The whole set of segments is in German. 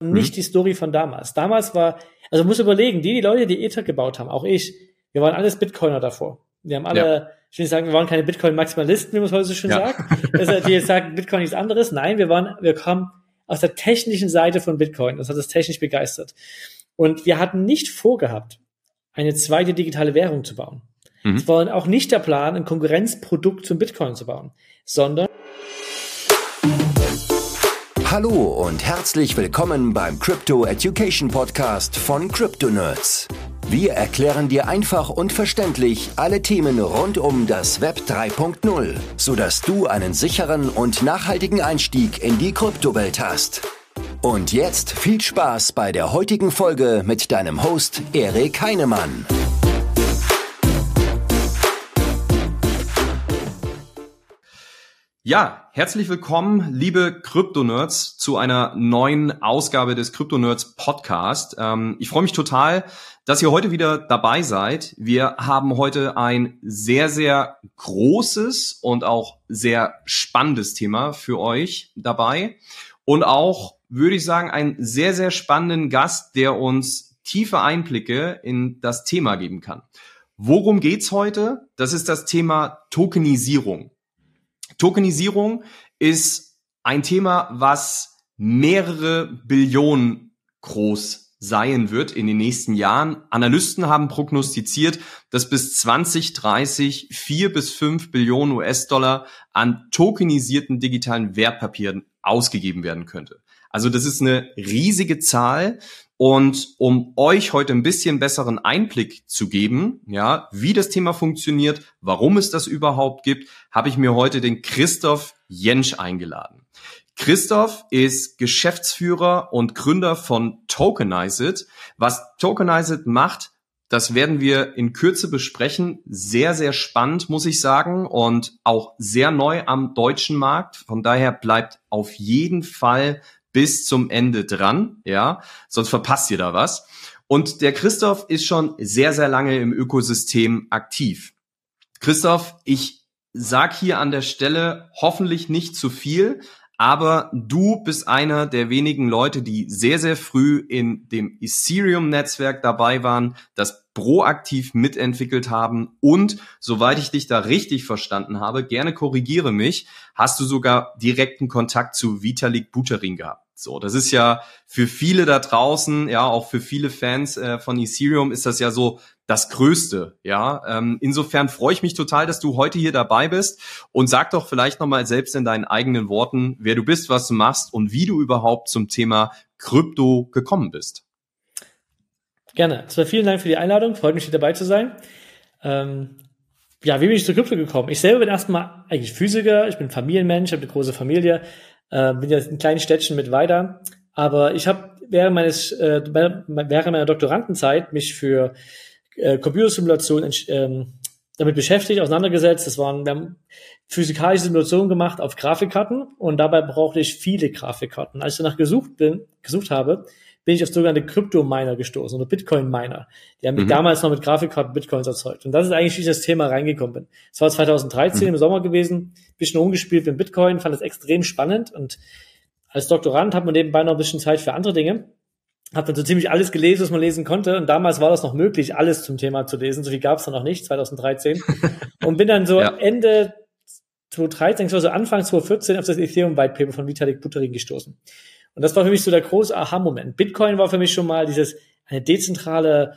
nicht mhm. die Story von damals. Damals war, also muss überlegen, die, die Leute, die Ether gebaut haben, auch ich, wir waren alles Bitcoiner davor. Wir haben alle, ja. ich will nicht sagen, wir waren keine Bitcoin-Maximalisten, wie man es heute so schön ja. sagt. Also, die jetzt sagen, Bitcoin ist anderes. Nein, wir waren, wir kommen aus der technischen Seite von Bitcoin. Das hat uns technisch begeistert. Und wir hatten nicht vorgehabt, eine zweite digitale Währung zu bauen. Mhm. Es war auch nicht der Plan, ein Konkurrenzprodukt zum Bitcoin zu bauen, sondern Hallo und herzlich willkommen beim Crypto Education Podcast von Crypto Nerds. Wir erklären dir einfach und verständlich alle Themen rund um das Web 3.0, sodass du einen sicheren und nachhaltigen Einstieg in die Kryptowelt hast. Und jetzt viel Spaß bei der heutigen Folge mit deinem Host Erik Heinemann. Ja, herzlich willkommen, liebe Krypto-Nerds, zu einer neuen Ausgabe des Krypto-Nerds Podcast. Ähm, ich freue mich total, dass ihr heute wieder dabei seid. Wir haben heute ein sehr, sehr großes und auch sehr spannendes Thema für euch dabei. Und auch, würde ich sagen, einen sehr, sehr spannenden Gast, der uns tiefe Einblicke in das Thema geben kann. Worum geht's heute? Das ist das Thema Tokenisierung. Tokenisierung ist ein Thema, was mehrere Billionen groß sein wird in den nächsten Jahren. Analysten haben prognostiziert, dass bis 2030 vier bis fünf Billionen US-Dollar an tokenisierten digitalen Wertpapieren ausgegeben werden könnte. Also das ist eine riesige Zahl. Und um euch heute ein bisschen besseren Einblick zu geben, ja, wie das Thema funktioniert, warum es das überhaupt gibt, habe ich mir heute den Christoph Jensch eingeladen. Christoph ist Geschäftsführer und Gründer von Tokenized. Was Tokenized macht, das werden wir in Kürze besprechen. Sehr, sehr spannend, muss ich sagen, und auch sehr neu am deutschen Markt. Von daher bleibt auf jeden Fall bis zum Ende dran, ja, sonst verpasst ihr da was. Und der Christoph ist schon sehr, sehr lange im Ökosystem aktiv. Christoph, ich sag hier an der Stelle hoffentlich nicht zu viel, aber du bist einer der wenigen Leute, die sehr, sehr früh in dem Ethereum-Netzwerk dabei waren, das proaktiv mitentwickelt haben und, soweit ich dich da richtig verstanden habe, gerne korrigiere mich, hast du sogar direkten Kontakt zu Vitalik Buterin gehabt. So, das ist ja für viele da draußen, ja, auch für viele Fans äh, von Ethereum ist das ja so das Größte, ja. Ähm, insofern freue ich mich total, dass du heute hier dabei bist und sag doch vielleicht nochmal selbst in deinen eigenen Worten, wer du bist, was du machst und wie du überhaupt zum Thema Krypto gekommen bist. Gerne. Also vielen Dank für die Einladung. Freut mich, hier dabei zu sein. Ähm, ja, wie bin ich zu Krypto gekommen? Ich selber bin erstmal eigentlich Physiker. Ich bin Familienmensch, habe eine große Familie, äh, bin ja in kleinen Städtchen mit weiter. Aber ich habe während meines, äh, während meiner Doktorandenzeit mich für äh, Computersimulation ähm, damit beschäftigt, auseinandergesetzt. Das waren, wir haben physikalische Simulationen gemacht auf Grafikkarten und dabei brauchte ich viele Grafikkarten. Als ich danach gesucht bin, gesucht habe, bin ich auf sogenannte Krypto-Miner gestoßen oder Bitcoin-Miner. Die haben mhm. damals noch mit Grafikkarten Bitcoins erzeugt. Und das ist eigentlich, wie ich das Thema reingekommen bin. Es war 2013 mhm. im Sommer gewesen, bisschen umgespielt mit Bitcoin, fand das extrem spannend und als Doktorand hat man nebenbei noch ein bisschen Zeit für andere Dinge. Hab dann so ziemlich alles gelesen, was man lesen konnte. Und damals war das noch möglich, alles zum Thema zu lesen. So viel gab es dann noch nicht, 2013. und bin dann so ja. Ende 2013, also Anfang 2014 auf das Ethereum White Paper von Vitalik Buterin gestoßen. Und das war für mich so der große Aha-Moment. Bitcoin war für mich schon mal dieses, eine dezentrale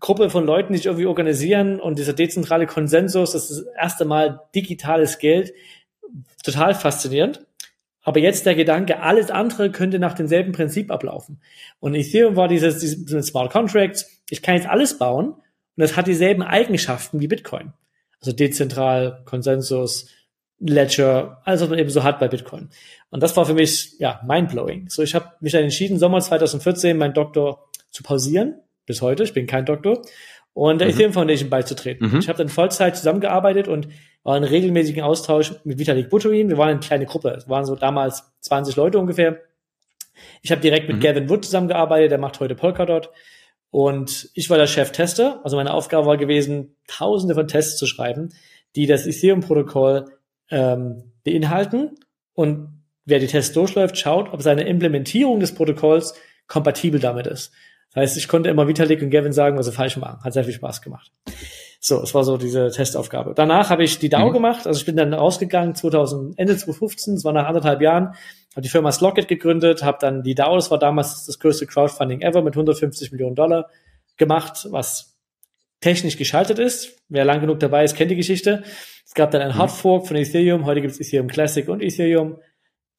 Gruppe von Leuten, die sich irgendwie organisieren und dieser dezentrale Konsensus, das ist das erste Mal digitales Geld, total faszinierend. Aber jetzt der Gedanke, alles andere könnte nach demselben Prinzip ablaufen. Und Ethereum war dieses, dieses Smart Contracts, ich kann jetzt alles bauen und das hat dieselben Eigenschaften wie Bitcoin. Also dezentral, Konsensus, Ledger, alles was man eben so hat bei Bitcoin. Und das war für mich ja mindblowing. So, ich habe mich dann entschieden, Sommer 2014 meinen Doktor zu pausieren, bis heute. Ich bin kein Doktor und der mhm. Ethereum Foundation beizutreten. Mhm. Ich habe dann Vollzeit zusammengearbeitet und war in regelmäßigen Austausch mit Vitalik Buterin. Wir waren eine kleine Gruppe. Es waren so damals 20 Leute ungefähr. Ich habe direkt mit mhm. Gavin Wood zusammengearbeitet, der macht heute Polkadot. Und ich war der Chef-Tester. Also meine Aufgabe war gewesen, tausende von Tests zu schreiben, die das Ethereum-Protokoll ähm, beinhalten und wer die Tests durchläuft, schaut, ob seine Implementierung des Protokolls kompatibel damit ist. Das heißt, ich konnte immer Vitalik und Gavin sagen, was sie falsch machen. Hat sehr viel Spaß gemacht. So, es war so diese Testaufgabe. Danach habe ich die DAO mhm. gemacht. Also ich bin dann rausgegangen 2000, Ende 2015, das war nach anderthalb Jahren, habe die Firma Slocket gegründet, habe dann die DAO, das war damals das größte Crowdfunding ever mit 150 Millionen Dollar gemacht, was technisch geschaltet ist. Wer lang genug dabei ist, kennt die Geschichte. Es gab dann ein mhm. Hardfork von Ethereum, heute gibt es Ethereum Classic und Ethereum.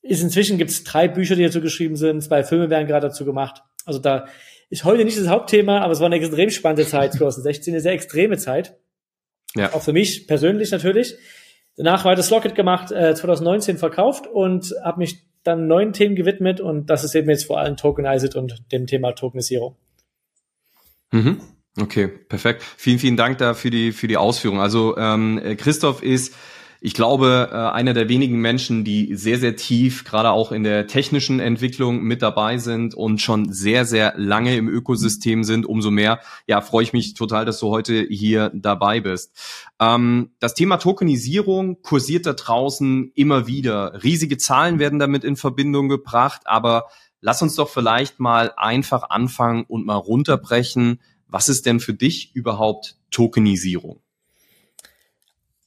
Ist inzwischen gibt es drei Bücher, die dazu geschrieben sind, zwei Filme werden gerade dazu gemacht. Also da ist heute nicht das Hauptthema, aber es war eine extrem spannende Zeit 2016, eine sehr extreme Zeit. Ja. Auch für mich persönlich natürlich. Danach weiter Slocket gemacht, äh, 2019 verkauft und habe mich dann neuen Themen gewidmet und das ist eben jetzt vor allem Tokenized und dem Thema Tokenisierung. Mhm. Okay, perfekt. Vielen, vielen Dank da für die für die Ausführung. Also ähm, Christoph ist ich glaube, äh, einer der wenigen Menschen, die sehr, sehr tief, gerade auch in der technischen Entwicklung mit dabei sind und schon sehr, sehr lange im Ökosystem sind, umso mehr, ja, freue ich mich total, dass du heute hier dabei bist. Ähm, das Thema Tokenisierung kursiert da draußen immer wieder. Riesige Zahlen werden damit in Verbindung gebracht, aber lass uns doch vielleicht mal einfach anfangen und mal runterbrechen. Was ist denn für dich überhaupt Tokenisierung?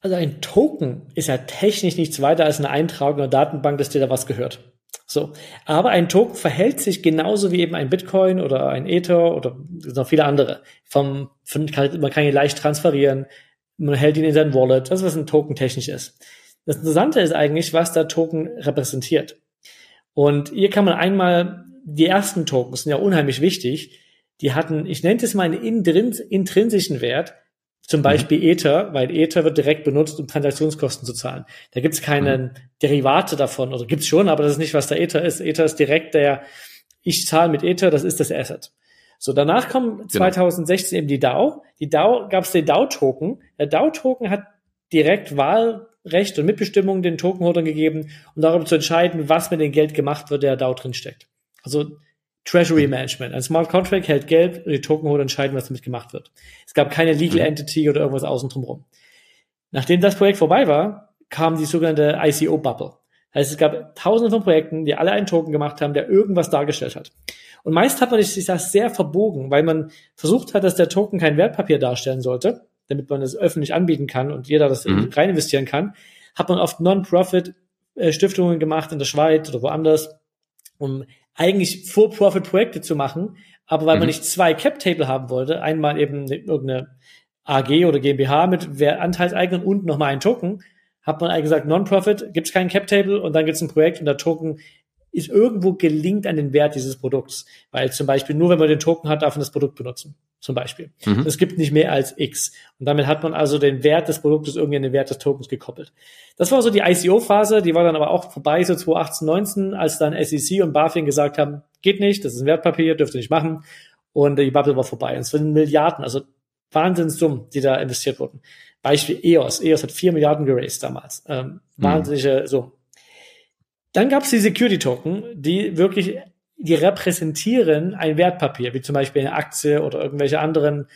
Also ein Token ist ja technisch nichts weiter als eine Eintragung in der Datenbank, dass dir da was gehört. So. Aber ein Token verhält sich genauso wie eben ein Bitcoin oder ein Ether oder noch viele andere. Vom, von, man kann ihn leicht transferieren. Man hält ihn in sein Wallet. Das ist, was ein Token technisch ist. Das Interessante ist eigentlich, was der Token repräsentiert. Und hier kann man einmal, die ersten Tokens sind ja unheimlich wichtig. Die hatten, ich nenne es mal einen intrinsischen Wert, zum mhm. Beispiel mhm. Ether, weil Ether wird direkt benutzt, um Transaktionskosten zu zahlen. Da gibt es keine mhm. Derivate davon, oder gibt es schon, aber das ist nicht, was der Ether ist. Ether ist direkt der, ich zahle mit Ether, das ist das Asset. So, danach 2016 genau. eben die DAO. Die DAO gab es den DAO-Token. Der DAO-Token hat direkt Wahlrecht und Mitbestimmung den Tokenholdern gegeben, um darüber zu entscheiden, was mit dem Geld gemacht wird, der DAO drin steckt. Also Treasury Management. Ein Smart Contract hält Geld und die Tokenholder entscheiden, was damit gemacht wird. Es gab keine Legal mhm. Entity oder irgendwas außen drum Nachdem das Projekt vorbei war, kam die sogenannte ICO-Bubble. Das heißt, es gab tausende von Projekten, die alle einen Token gemacht haben, der irgendwas dargestellt hat. Und meist hat man sich das sehr verbogen, weil man versucht hat, dass der Token kein Wertpapier darstellen sollte, damit man es öffentlich anbieten kann und jeder das mhm. rein investieren kann, hat man oft Non-Profit-Stiftungen äh, gemacht in der Schweiz oder woanders, um eigentlich For-Profit-Projekte zu machen, aber weil mhm. man nicht zwei Cap-Table haben wollte, einmal eben irgendeine AG oder GmbH mit Anteilseignern und nochmal ein Token, hat man eigentlich gesagt, Non-Profit, gibt es keinen Cap-Table und dann gibt es ein Projekt und der Token ist irgendwo gelingt an den Wert dieses Produkts. Weil zum Beispiel nur wenn man den Token hat, darf man das Produkt benutzen. Zum Beispiel. Mhm. Es gibt nicht mehr als X. Und damit hat man also den Wert des Produktes irgendwie an den Wert des Tokens gekoppelt. Das war so die ICO-Phase, die war dann aber auch vorbei, so 2018, 19, als dann SEC und BaFin gesagt haben, geht nicht, das ist ein Wertpapier, dürft ihr nicht machen. Und die Bubble war vorbei. Und es waren Milliarden, also Wahnsinnssummen, die da investiert wurden. Beispiel EOS. EOS hat vier Milliarden geraced damals. Ähm, mhm. Wahnsinnige Summen. Dann gab es die Security Token, die wirklich, die repräsentieren ein Wertpapier, wie zum Beispiel eine Aktie oder irgendwelche anderen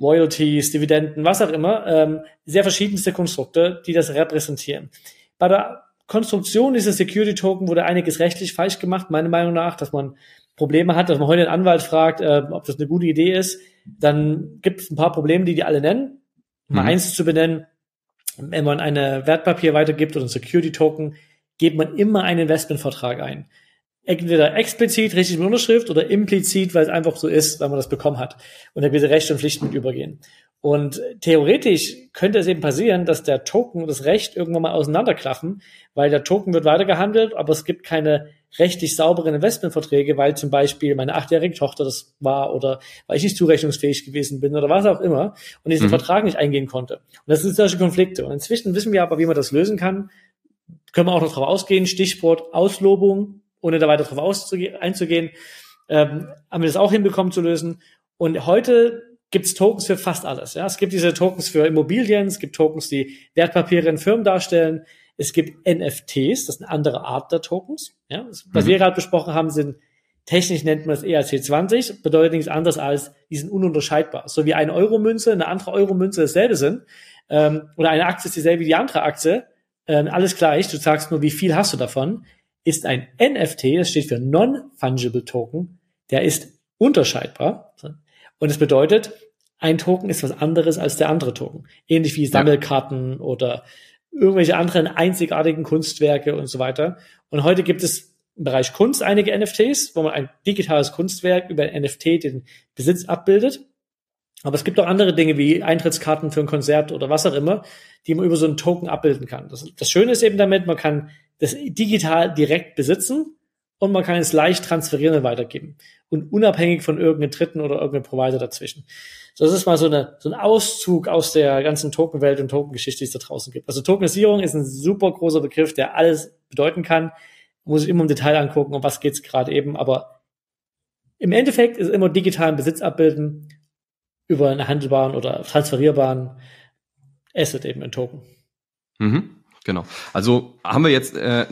Royalties, Dividenden, was auch immer, ähm, sehr verschiedenste Konstrukte, die das repräsentieren. Bei der Konstruktion dieser Security Token wurde einiges rechtlich falsch gemacht, meiner Meinung nach, dass man Probleme hat, dass man heute einen Anwalt fragt, äh, ob das eine gute Idee ist, dann gibt es ein paar Probleme, die die alle nennen. Mal mhm. eins zu benennen, wenn man eine Wertpapier weitergibt oder ein Security Token, gibt man immer einen Investmentvertrag ein. Entweder explizit, richtig mit Unterschrift oder implizit, weil es einfach so ist, weil man das bekommen hat. Und da gewisse Rechte und Pflichten mit übergehen. Und theoretisch könnte es eben passieren, dass der Token und das Recht irgendwann mal auseinanderklaffen, weil der Token wird weitergehandelt, aber es gibt keine rechtlich sauberen Investmentverträge, weil zum Beispiel meine achtjährige Tochter das war oder weil ich nicht zurechnungsfähig gewesen bin oder was auch immer und diesen mhm. Vertrag nicht eingehen konnte. Und das sind solche Konflikte. Und inzwischen wissen wir aber, wie man das lösen kann können wir auch noch darauf ausgehen, Stichwort Auslobung, ohne da weiter darauf einzugehen, ähm, haben wir das auch hinbekommen zu lösen. Und heute gibt es Tokens für fast alles. Ja? Es gibt diese Tokens für Immobilien, es gibt Tokens, die Wertpapiere in Firmen darstellen, es gibt NFTs, das ist eine andere Art der Tokens. Ja? Was mhm. wir gerade besprochen haben, sind technisch nennt man das ERC20, bedeutet nichts anderes als, die sind ununterscheidbar. So wie eine Euro-Münze, eine andere Euro-Münze dasselbe sind, ähm, oder eine Aktie ist dieselbe wie die andere Aktie, äh, alles gleich, du sagst nur, wie viel hast du davon. Ist ein NFT, das steht für Non-Fungible Token, der ist unterscheidbar. Und es bedeutet, ein Token ist was anderes als der andere Token. Ähnlich wie Sammelkarten ja. oder irgendwelche anderen einzigartigen Kunstwerke und so weiter. Und heute gibt es im Bereich Kunst einige NFTs, wo man ein digitales Kunstwerk über ein NFT den Besitz abbildet. Aber es gibt auch andere Dinge wie Eintrittskarten für ein Konzert oder was auch immer, die man über so einen Token abbilden kann. Das, das Schöne ist eben damit, man kann das digital direkt besitzen und man kann es leicht transferieren und weitergeben. Und unabhängig von irgendeinem Dritten oder irgendeinem Provider dazwischen. So, das ist mal so, eine, so ein Auszug aus der ganzen Tokenwelt und Tokengeschichte, die es da draußen gibt. Also Tokenisierung ist ein super großer Begriff, der alles bedeuten kann. Muss ich immer im Detail angucken, um was geht's gerade eben. Aber im Endeffekt ist immer digitalen Besitz abbilden über einen handelbaren oder transferierbaren Asset eben in Token. Mhm, genau. Also haben wir jetzt äh,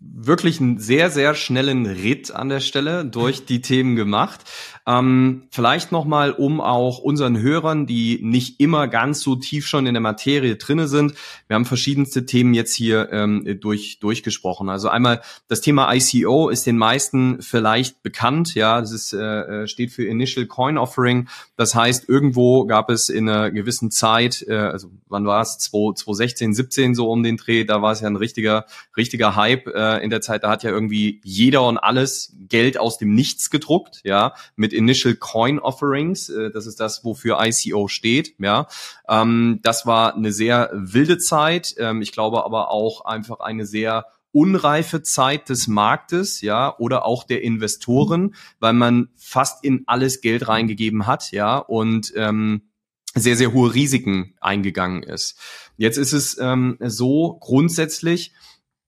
wirklich einen sehr, sehr schnellen Ritt an der Stelle durch die Themen gemacht. Ähm, vielleicht nochmal, um auch unseren Hörern, die nicht immer ganz so tief schon in der Materie drinne sind, wir haben verschiedenste Themen jetzt hier ähm, durch, durchgesprochen. Also einmal das Thema ICO ist den meisten vielleicht bekannt. Ja, das ist, äh, äh, steht für Initial Coin Offering. Das heißt, irgendwo gab es in einer gewissen Zeit, äh, also wann war es, 2016, 17 so um den Dreh, da war es ja ein richtiger, richtiger Hype äh, in der Zeit. Da hat ja irgendwie jeder und alles Geld aus dem Nichts gedruckt, ja, mit Initial Coin Offerings. Äh, das ist das, wofür ICO steht. Ja, ähm, das war eine sehr wilde Zeit. Ähm, ich glaube aber auch einfach eine sehr unreife Zeit des Marktes, ja, oder auch der Investoren, weil man fast in alles Geld reingegeben hat, ja, und ähm, sehr, sehr hohe Risiken eingegangen ist. Jetzt ist es ähm, so grundsätzlich,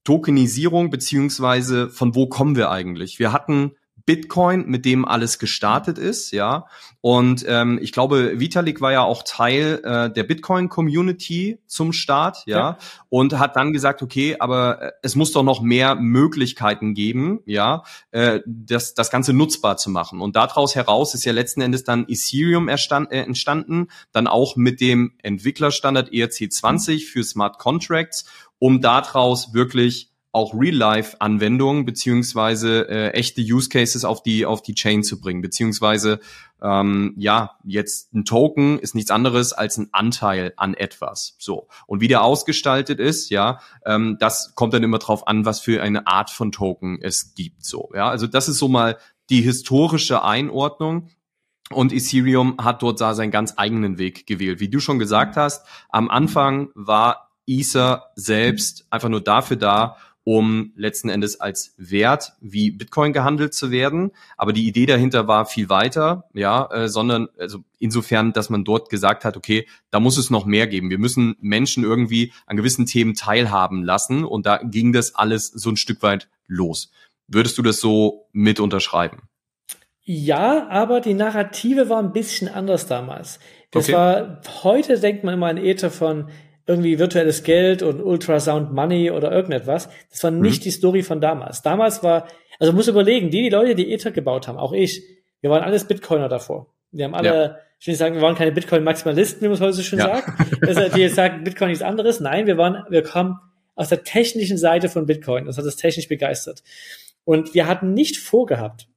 Tokenisierung beziehungsweise von wo kommen wir eigentlich? Wir hatten Bitcoin, mit dem alles gestartet ist, ja. Und ähm, ich glaube, Vitalik war ja auch Teil äh, der Bitcoin-Community zum Start, ja? ja, und hat dann gesagt, okay, aber äh, es muss doch noch mehr Möglichkeiten geben, ja, äh, das, das Ganze nutzbar zu machen. Und daraus heraus ist ja letzten Endes dann Ethereum erstand, äh, entstanden, dann auch mit dem Entwicklerstandard ERC20 für Smart Contracts, um daraus wirklich auch Real-Life-Anwendungen beziehungsweise äh, echte Use Cases auf die auf die Chain zu bringen, beziehungsweise ähm, ja jetzt ein Token ist nichts anderes als ein Anteil an etwas. So und wie der ausgestaltet ist, ja, ähm, das kommt dann immer drauf an, was für eine Art von Token es gibt. So ja, also das ist so mal die historische Einordnung. Und Ethereum hat dort da seinen ganz eigenen Weg gewählt. Wie du schon gesagt hast, am Anfang war Ether selbst einfach nur dafür da, um letzten Endes als Wert wie Bitcoin gehandelt zu werden. Aber die Idee dahinter war viel weiter, ja, äh, sondern also insofern, dass man dort gesagt hat, okay, da muss es noch mehr geben. Wir müssen Menschen irgendwie an gewissen Themen teilhaben lassen und da ging das alles so ein Stück weit los. Würdest du das so mit unterschreiben? Ja, aber die Narrative war ein bisschen anders damals. Das okay. war, heute denkt man immer an Ether von, irgendwie virtuelles Geld und Ultrasound Money oder irgendetwas. Das war nicht mhm. die Story von damals. Damals war, also muss überlegen, die, die Leute, die Ether gebaut haben, auch ich, wir waren alles Bitcoiner davor. Wir haben alle, ja. ich will nicht sagen, wir waren keine Bitcoin-Maximalisten, wie man es heute so schön ja. sagt. Also, die jetzt sagen, Bitcoin nichts anderes. Nein, wir waren, wir kommen aus der technischen Seite von Bitcoin. Das hat uns technisch begeistert. Und wir hatten nicht vorgehabt,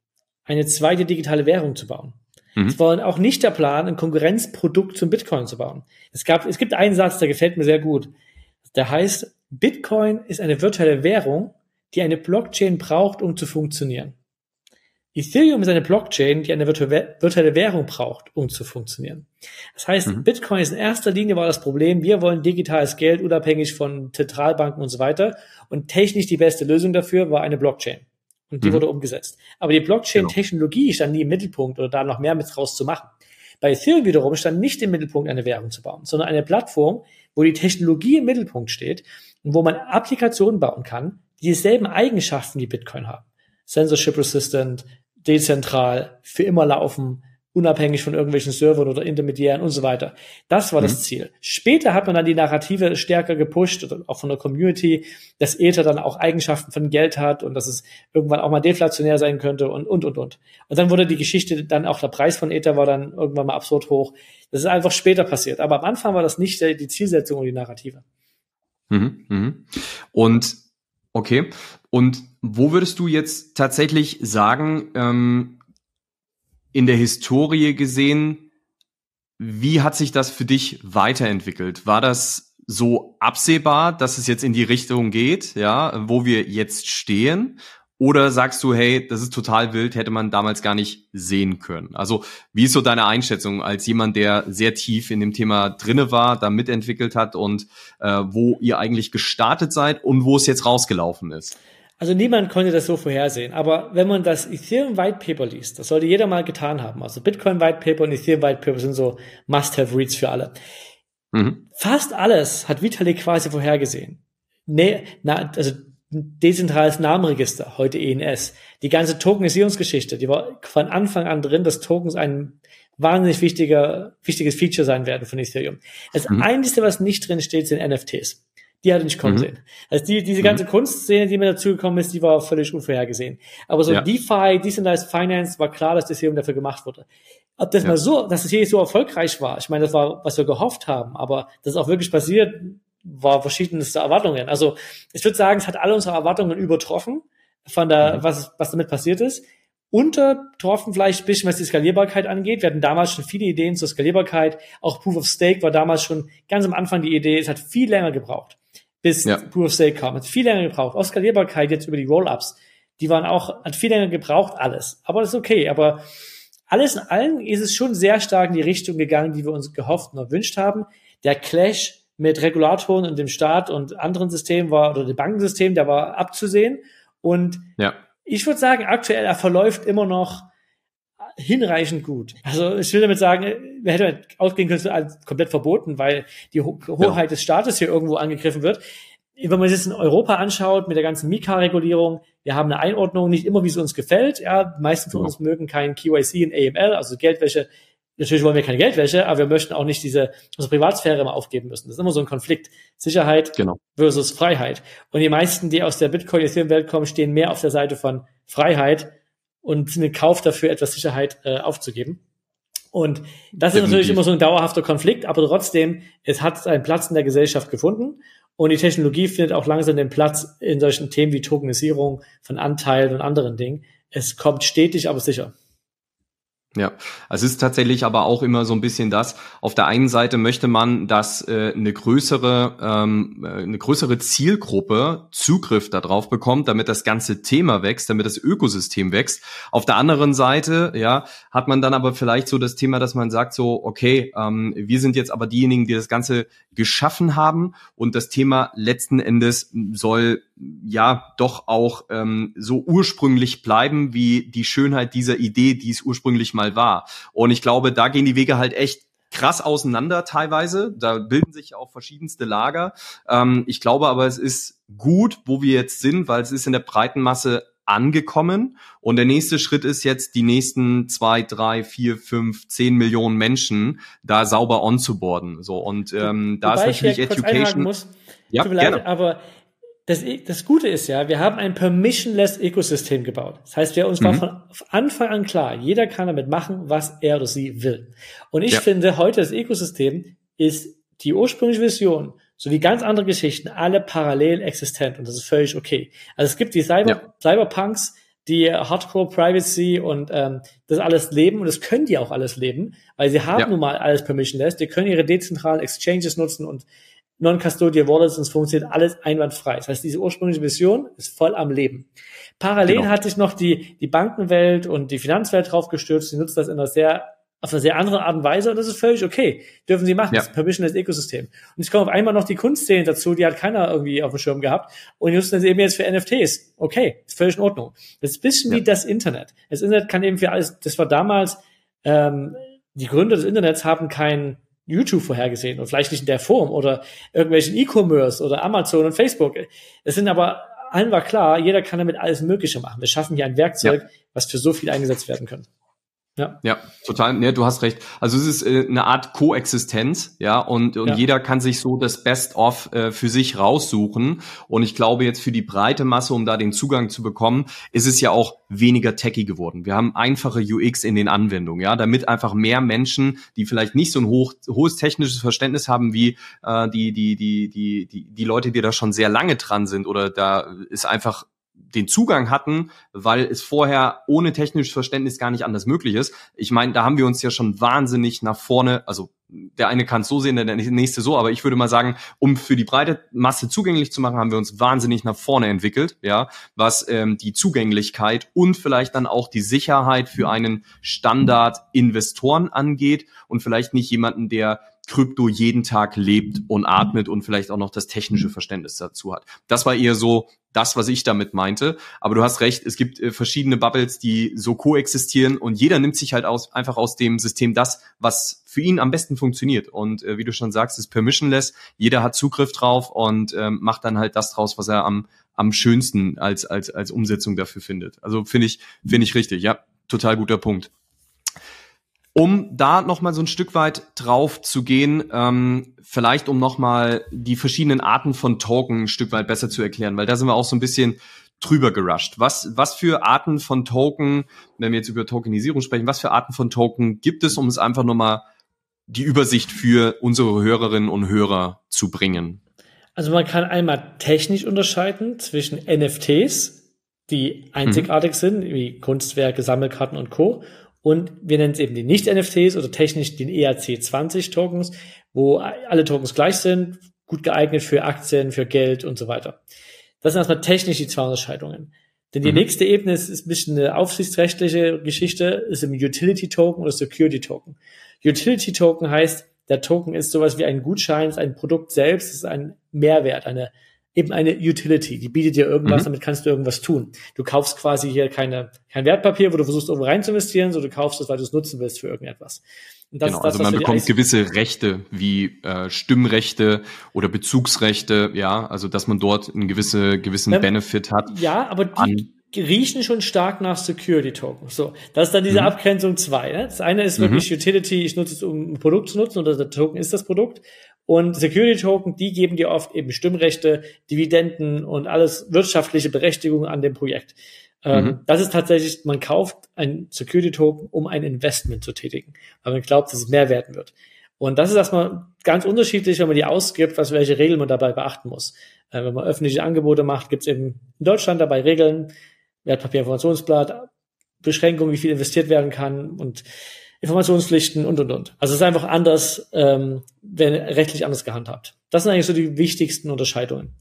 eine zweite digitale Währung zu bauen. Mhm. Es war auch nicht der Plan, ein Konkurrenzprodukt zum Bitcoin zu bauen. Es gab, es gibt einen Satz, der gefällt mir sehr gut. Der heißt, Bitcoin ist eine virtuelle Währung, die eine Blockchain braucht, um zu funktionieren. Ethereum ist eine Blockchain, die eine virtuelle Währung braucht, um zu funktionieren. Das heißt, mhm. Bitcoin ist in erster Linie war das Problem, wir wollen digitales Geld unabhängig von Zentralbanken und so weiter. Und technisch die beste Lösung dafür war eine Blockchain. Und die mhm. wurde umgesetzt. Aber die Blockchain-Technologie genau. stand nie im Mittelpunkt oder da noch mehr mit draus zu machen. Bei Ethereum wiederum stand nicht im Mittelpunkt, eine Währung zu bauen, sondern eine Plattform, wo die Technologie im Mittelpunkt steht und wo man Applikationen bauen kann, die dieselben Eigenschaften wie Bitcoin haben. Censorship resistant, dezentral, für immer laufen, unabhängig von irgendwelchen Servern oder Intermediären und so weiter. Das war mhm. das Ziel. Später hat man dann die Narrative stärker gepusht, auch von der Community, dass Ether dann auch Eigenschaften von Geld hat und dass es irgendwann auch mal deflationär sein könnte und, und, und, und. Und dann wurde die Geschichte, dann auch der Preis von Ether war dann irgendwann mal absurd hoch. Das ist einfach später passiert. Aber am Anfang war das nicht die Zielsetzung und die Narrative. Mhm, mhm. Und, okay. Und wo würdest du jetzt tatsächlich sagen, ähm, in der Historie gesehen, wie hat sich das für dich weiterentwickelt? War das so absehbar, dass es jetzt in die Richtung geht, ja, wo wir jetzt stehen? Oder sagst du, hey, das ist total wild, hätte man damals gar nicht sehen können? Also, wie ist so deine Einschätzung als jemand, der sehr tief in dem Thema drinne war, da mitentwickelt hat und äh, wo ihr eigentlich gestartet seid und wo es jetzt rausgelaufen ist? Also niemand konnte das so vorhersehen. Aber wenn man das Ethereum White Paper liest, das sollte jeder mal getan haben. Also Bitcoin White Paper und Ethereum White Paper sind so Must-have-Reads für alle. Mhm. Fast alles hat Vitalik quasi vorhergesehen. Nee, na, also dezentrales Namenregister, heute ENS. Die ganze Tokenisierungsgeschichte, die war von Anfang an drin, dass Tokens ein wahnsinnig wichtiger, wichtiges Feature sein werden von Ethereum. Das mhm. Einzige, was nicht drin steht, sind NFTs. Die hatte ich kommen mhm. sehen. Also die, diese ganze mhm. Kunstszene, die mir dazugekommen ist, die war völlig unvorhergesehen. Aber so ja. DeFi, Decentralized Finance, war klar, dass das Ethereum dafür gemacht wurde. Ob das ja. mal so, dass es hier so erfolgreich war, ich meine, das war, was wir gehofft haben, aber das auch wirklich passiert, war verschiedenste Erwartungen. Also ich würde sagen, es hat alle unsere Erwartungen übertroffen von der, mhm. was, was damit passiert ist. Untertroffen vielleicht ein bisschen, was die Skalierbarkeit angeht. Wir hatten damals schon viele Ideen zur Skalierbarkeit. Auch Proof of Stake war damals schon ganz am Anfang die Idee. Es hat viel länger gebraucht, bis ja. Proof of Stake kam. Hat viel länger gebraucht. Auch Skalierbarkeit jetzt über die Rollups. Die waren auch, hat viel länger gebraucht, alles. Aber das ist okay. Aber alles in allem ist es schon sehr stark in die Richtung gegangen, die wir uns gehofft und erwünscht haben. Der Clash mit Regulatoren und dem Staat und anderen Systemen war, oder dem Bankensystem, der war abzusehen. Und ja. ich würde sagen, aktuell er verläuft immer noch hinreichend gut. Also ich will damit sagen, wir hätten ausgehen können, es komplett verboten, weil die Ho Hoheit ja. des Staates hier irgendwo angegriffen wird. Wenn man sich das in Europa anschaut, mit der ganzen Mika-Regulierung, wir haben eine Einordnung, nicht immer, wie es uns gefällt. Ja, meisten von uns mögen kein KYC und AML, also Geldwäsche natürlich wollen wir keine Geldwäsche, aber wir möchten auch nicht diese unsere Privatsphäre immer aufgeben müssen. Das ist immer so ein Konflikt. Sicherheit genau. versus Freiheit. Und die meisten, die aus der Bitcoin-Welt kommen, stehen mehr auf der Seite von Freiheit und sind in Kauf dafür, etwas Sicherheit äh, aufzugeben. Und das Definitiv. ist natürlich immer so ein dauerhafter Konflikt, aber trotzdem, es hat einen Platz in der Gesellschaft gefunden und die Technologie findet auch langsam den Platz in solchen Themen wie Tokenisierung von Anteilen und anderen Dingen. Es kommt stetig, aber sicher. Ja, es ist tatsächlich aber auch immer so ein bisschen das. Auf der einen Seite möchte man, dass äh, eine größere ähm, äh, eine größere Zielgruppe Zugriff darauf bekommt, damit das ganze Thema wächst, damit das Ökosystem wächst. Auf der anderen Seite, ja, hat man dann aber vielleicht so das Thema, dass man sagt so, okay, ähm, wir sind jetzt aber diejenigen, die das Ganze geschaffen haben und das Thema letzten Endes soll ja doch auch ähm, so ursprünglich bleiben wie die Schönheit dieser Idee, die es ursprünglich mal war. Und ich glaube, da gehen die Wege halt echt krass auseinander teilweise. Da bilden sich auch verschiedenste Lager. Ähm, ich glaube aber, es ist gut, wo wir jetzt sind, weil es ist in der breiten Masse angekommen. Und der nächste Schritt ist jetzt, die nächsten zwei, drei, vier, fünf, zehn Millionen Menschen da sauber onzuboarden. So und ähm, da ist natürlich Education. Muss, ja, gerne. aber das, das Gute ist ja, wir haben ein permissionless Ökosystem gebaut. Das heißt, wir uns mhm. war von Anfang an klar, jeder kann damit machen, was er oder sie will. Und ich ja. finde, heute das Ökosystem ist die ursprüngliche Vision sowie ganz andere Geschichten alle parallel existent und das ist völlig okay. Also es gibt die Cyber, ja. Cyberpunks, die Hardcore Privacy und ähm, das alles leben und das können die auch alles leben, weil sie haben ja. nun mal alles permissionless, die können ihre dezentralen Exchanges nutzen und Non-Custodial Wallets und es funktioniert alles einwandfrei. Das heißt, diese ursprüngliche Vision ist voll am Leben. Parallel genau. hat sich noch die, die Bankenwelt und die Finanzwelt draufgestürzt. Sie nutzen das in einer sehr, auf eine sehr andere Art und Weise und das ist völlig okay. Dürfen sie machen. Ja. Das ist permissionless Ökosystem. Und es kommt auf einmal noch die Kunstszene dazu, die hat keiner irgendwie auf dem Schirm gehabt und die nutzen das eben jetzt für NFTs. Okay, ist völlig in Ordnung. Das ist ein bisschen ja. wie das Internet. Das Internet kann eben für alles, das war damals, ähm, die Gründer des Internets haben kein YouTube vorhergesehen und vielleicht nicht in der Form oder irgendwelchen E-Commerce oder Amazon und Facebook. Es sind aber allen war klar, jeder kann damit alles Mögliche machen. Wir schaffen hier ein Werkzeug, ja. was für so viel eingesetzt werden kann. Ja. ja, total. Ja, du hast recht. Also es ist äh, eine Art Koexistenz, ja, und, und ja. jeder kann sich so das Best-of äh, für sich raussuchen. Und ich glaube jetzt für die breite Masse, um da den Zugang zu bekommen, ist es ja auch weniger techy geworden. Wir haben einfache UX in den Anwendungen, ja, damit einfach mehr Menschen, die vielleicht nicht so ein hoch, hohes technisches Verständnis haben wie äh, die, die, die, die, die, die Leute, die da schon sehr lange dran sind oder da ist einfach den Zugang hatten, weil es vorher ohne technisches Verständnis gar nicht anders möglich ist. Ich meine, da haben wir uns ja schon wahnsinnig nach vorne, also der eine kann es so sehen, der nächste so, aber ich würde mal sagen, um für die breite Masse zugänglich zu machen, haben wir uns wahnsinnig nach vorne entwickelt, ja, was ähm, die Zugänglichkeit und vielleicht dann auch die Sicherheit für einen Standard-Investoren angeht und vielleicht nicht jemanden, der Krypto jeden Tag lebt und atmet und vielleicht auch noch das technische Verständnis dazu hat. Das war eher so das, was ich damit meinte. Aber du hast recht, es gibt äh, verschiedene Bubbles, die so koexistieren und jeder nimmt sich halt aus, einfach aus dem System das, was für ihn am besten funktioniert. Und äh, wie du schon sagst, ist permissionless. Jeder hat Zugriff drauf und ähm, macht dann halt das draus, was er am, am schönsten als, als, als Umsetzung dafür findet. Also finde ich, finde ich richtig. Ja, total guter Punkt. Um da nochmal so ein Stück weit drauf zu gehen, ähm, vielleicht um nochmal die verschiedenen Arten von Token ein Stück weit besser zu erklären, weil da sind wir auch so ein bisschen drüber gerusht. Was, was für Arten von Token, wenn wir jetzt über Tokenisierung sprechen, was für Arten von Token gibt es, um es einfach nur mal die Übersicht für unsere Hörerinnen und Hörer zu bringen? Also man kann einmal technisch unterscheiden zwischen NFTs, die einzigartig mhm. sind, wie Kunstwerke, Sammelkarten und Co. Und wir nennen es eben die Nicht-NFTs oder technisch den ERC20-Tokens, wo alle Tokens gleich sind, gut geeignet für Aktien, für Geld und so weiter. Das sind erstmal technisch die zwei Unterscheidungen. Denn die mhm. nächste Ebene ist, ist ein bisschen eine aufsichtsrechtliche Geschichte, ist im Utility Token oder Security Token. Utility Token heißt, der Token ist sowas wie ein Gutschein, ist ein Produkt selbst, ist ein Mehrwert, eine eben eine Utility. Die bietet dir irgendwas, mhm. damit kannst du irgendwas tun. Du kaufst quasi hier keine, kein Wertpapier, wo du versuchst, irgendwo rein zu investieren, sondern du kaufst es, weil du es nutzen willst für irgendetwas. Genau, das, also man bekommt gewisse Rechte wie äh, Stimmrechte oder Bezugsrechte, ja, also dass man dort einen gewisse, gewissen ja, Benefit hat. Ja, aber die riechen schon stark nach Security Token. So, das ist dann diese mhm. Abgrenzung zwei. Ne? Das eine ist wirklich mhm. Utility, ich nutze es, um ein Produkt zu nutzen, oder der Token ist das Produkt. Und Security Token, die geben dir oft eben Stimmrechte, Dividenden und alles wirtschaftliche Berechtigung an dem Projekt. Ähm, mhm. Das ist tatsächlich, man kauft ein Security Token, um ein Investment zu tätigen, weil man glaubt, dass es mehr werden wird. Und das ist erstmal ganz unterschiedlich, wenn man die ausgibt, was welche Regeln man dabei beachten muss. Äh, wenn man öffentliche Angebote macht, gibt es eben in Deutschland dabei Regeln, Wertpapierinformationsblatt, Beschränkungen, wie viel investiert werden kann und Informationspflichten und und und. Also es ist einfach anders, ähm, wenn rechtlich anders gehandhabt. Das sind eigentlich so die wichtigsten Unterscheidungen.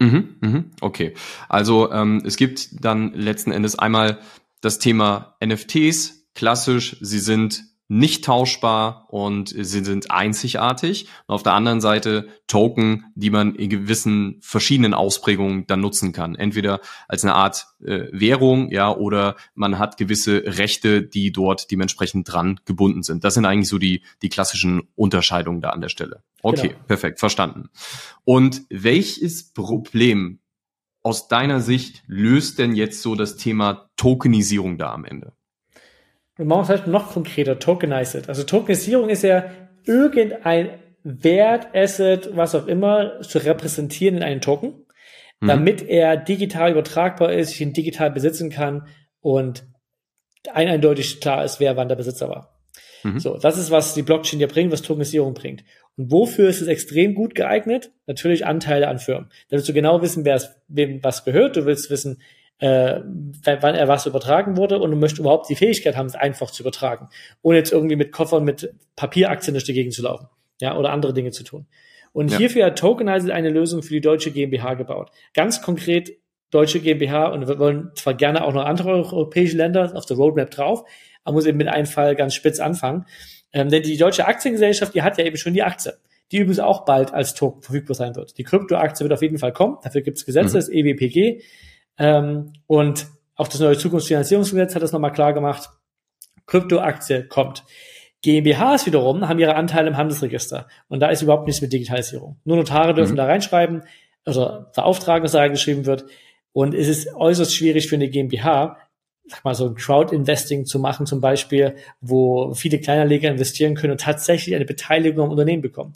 Mhm, mhm, okay. Also ähm, es gibt dann letzten Endes einmal das Thema NFTs, klassisch, sie sind nicht tauschbar und sie sind einzigartig. Und auf der anderen Seite Token, die man in gewissen verschiedenen Ausprägungen dann nutzen kann. Entweder als eine Art äh, Währung, ja, oder man hat gewisse Rechte, die dort dementsprechend dran gebunden sind. Das sind eigentlich so die, die klassischen Unterscheidungen da an der Stelle. Okay, genau. perfekt, verstanden. Und welches Problem aus deiner Sicht löst denn jetzt so das Thema Tokenisierung da am Ende? Wir machen es vielleicht noch konkreter, tokenized. Also Tokenisierung ist ja irgendein Wert, Asset, was auch immer, zu repräsentieren in einen Token, mhm. damit er digital übertragbar ist, ich ihn digital besitzen kann und eindeutig klar ist, wer wann der Besitzer war. Mhm. So, das ist, was die Blockchain dir bringt, was Tokenisierung bringt. Und wofür ist es extrem gut geeignet? Natürlich Anteile an Firmen. Da willst du genau wissen, wer es, wem was gehört. Du willst wissen, äh, wann er was übertragen wurde und du möchtest überhaupt die Fähigkeit haben, es einfach zu übertragen, ohne jetzt irgendwie mit Koffern mit Papieraktien durch die Gegend zu laufen, ja, oder andere Dinge zu tun. Und ja. hierfür hat Tokenize eine Lösung für die deutsche GmbH gebaut. Ganz konkret deutsche GmbH und wir wollen zwar gerne auch noch andere europäische Länder auf der Roadmap drauf, aber muss eben mit einem Fall ganz spitz anfangen. Ähm, denn die deutsche Aktiengesellschaft, die hat ja eben schon die Aktie, die übrigens auch bald als Token verfügbar sein wird. Die Kryptoaktie wird auf jeden Fall kommen, dafür gibt es Gesetze, mhm. das EWPG. Ähm, und auch das neue Zukunftsfinanzierungsgesetz hat das nochmal klar gemacht. Kryptoaktie kommt. GmbHs wiederum haben ihre Anteile im Handelsregister. Und da ist überhaupt nichts mit Digitalisierung. Nur Notare dürfen mhm. da reinschreiben, also beauftragen, dass da reingeschrieben wird. Und es ist äußerst schwierig für eine GmbH, sag mal so ein Crowd-Investing zu machen zum Beispiel, wo viele Kleinerleger investieren können und tatsächlich eine Beteiligung am Unternehmen bekommen.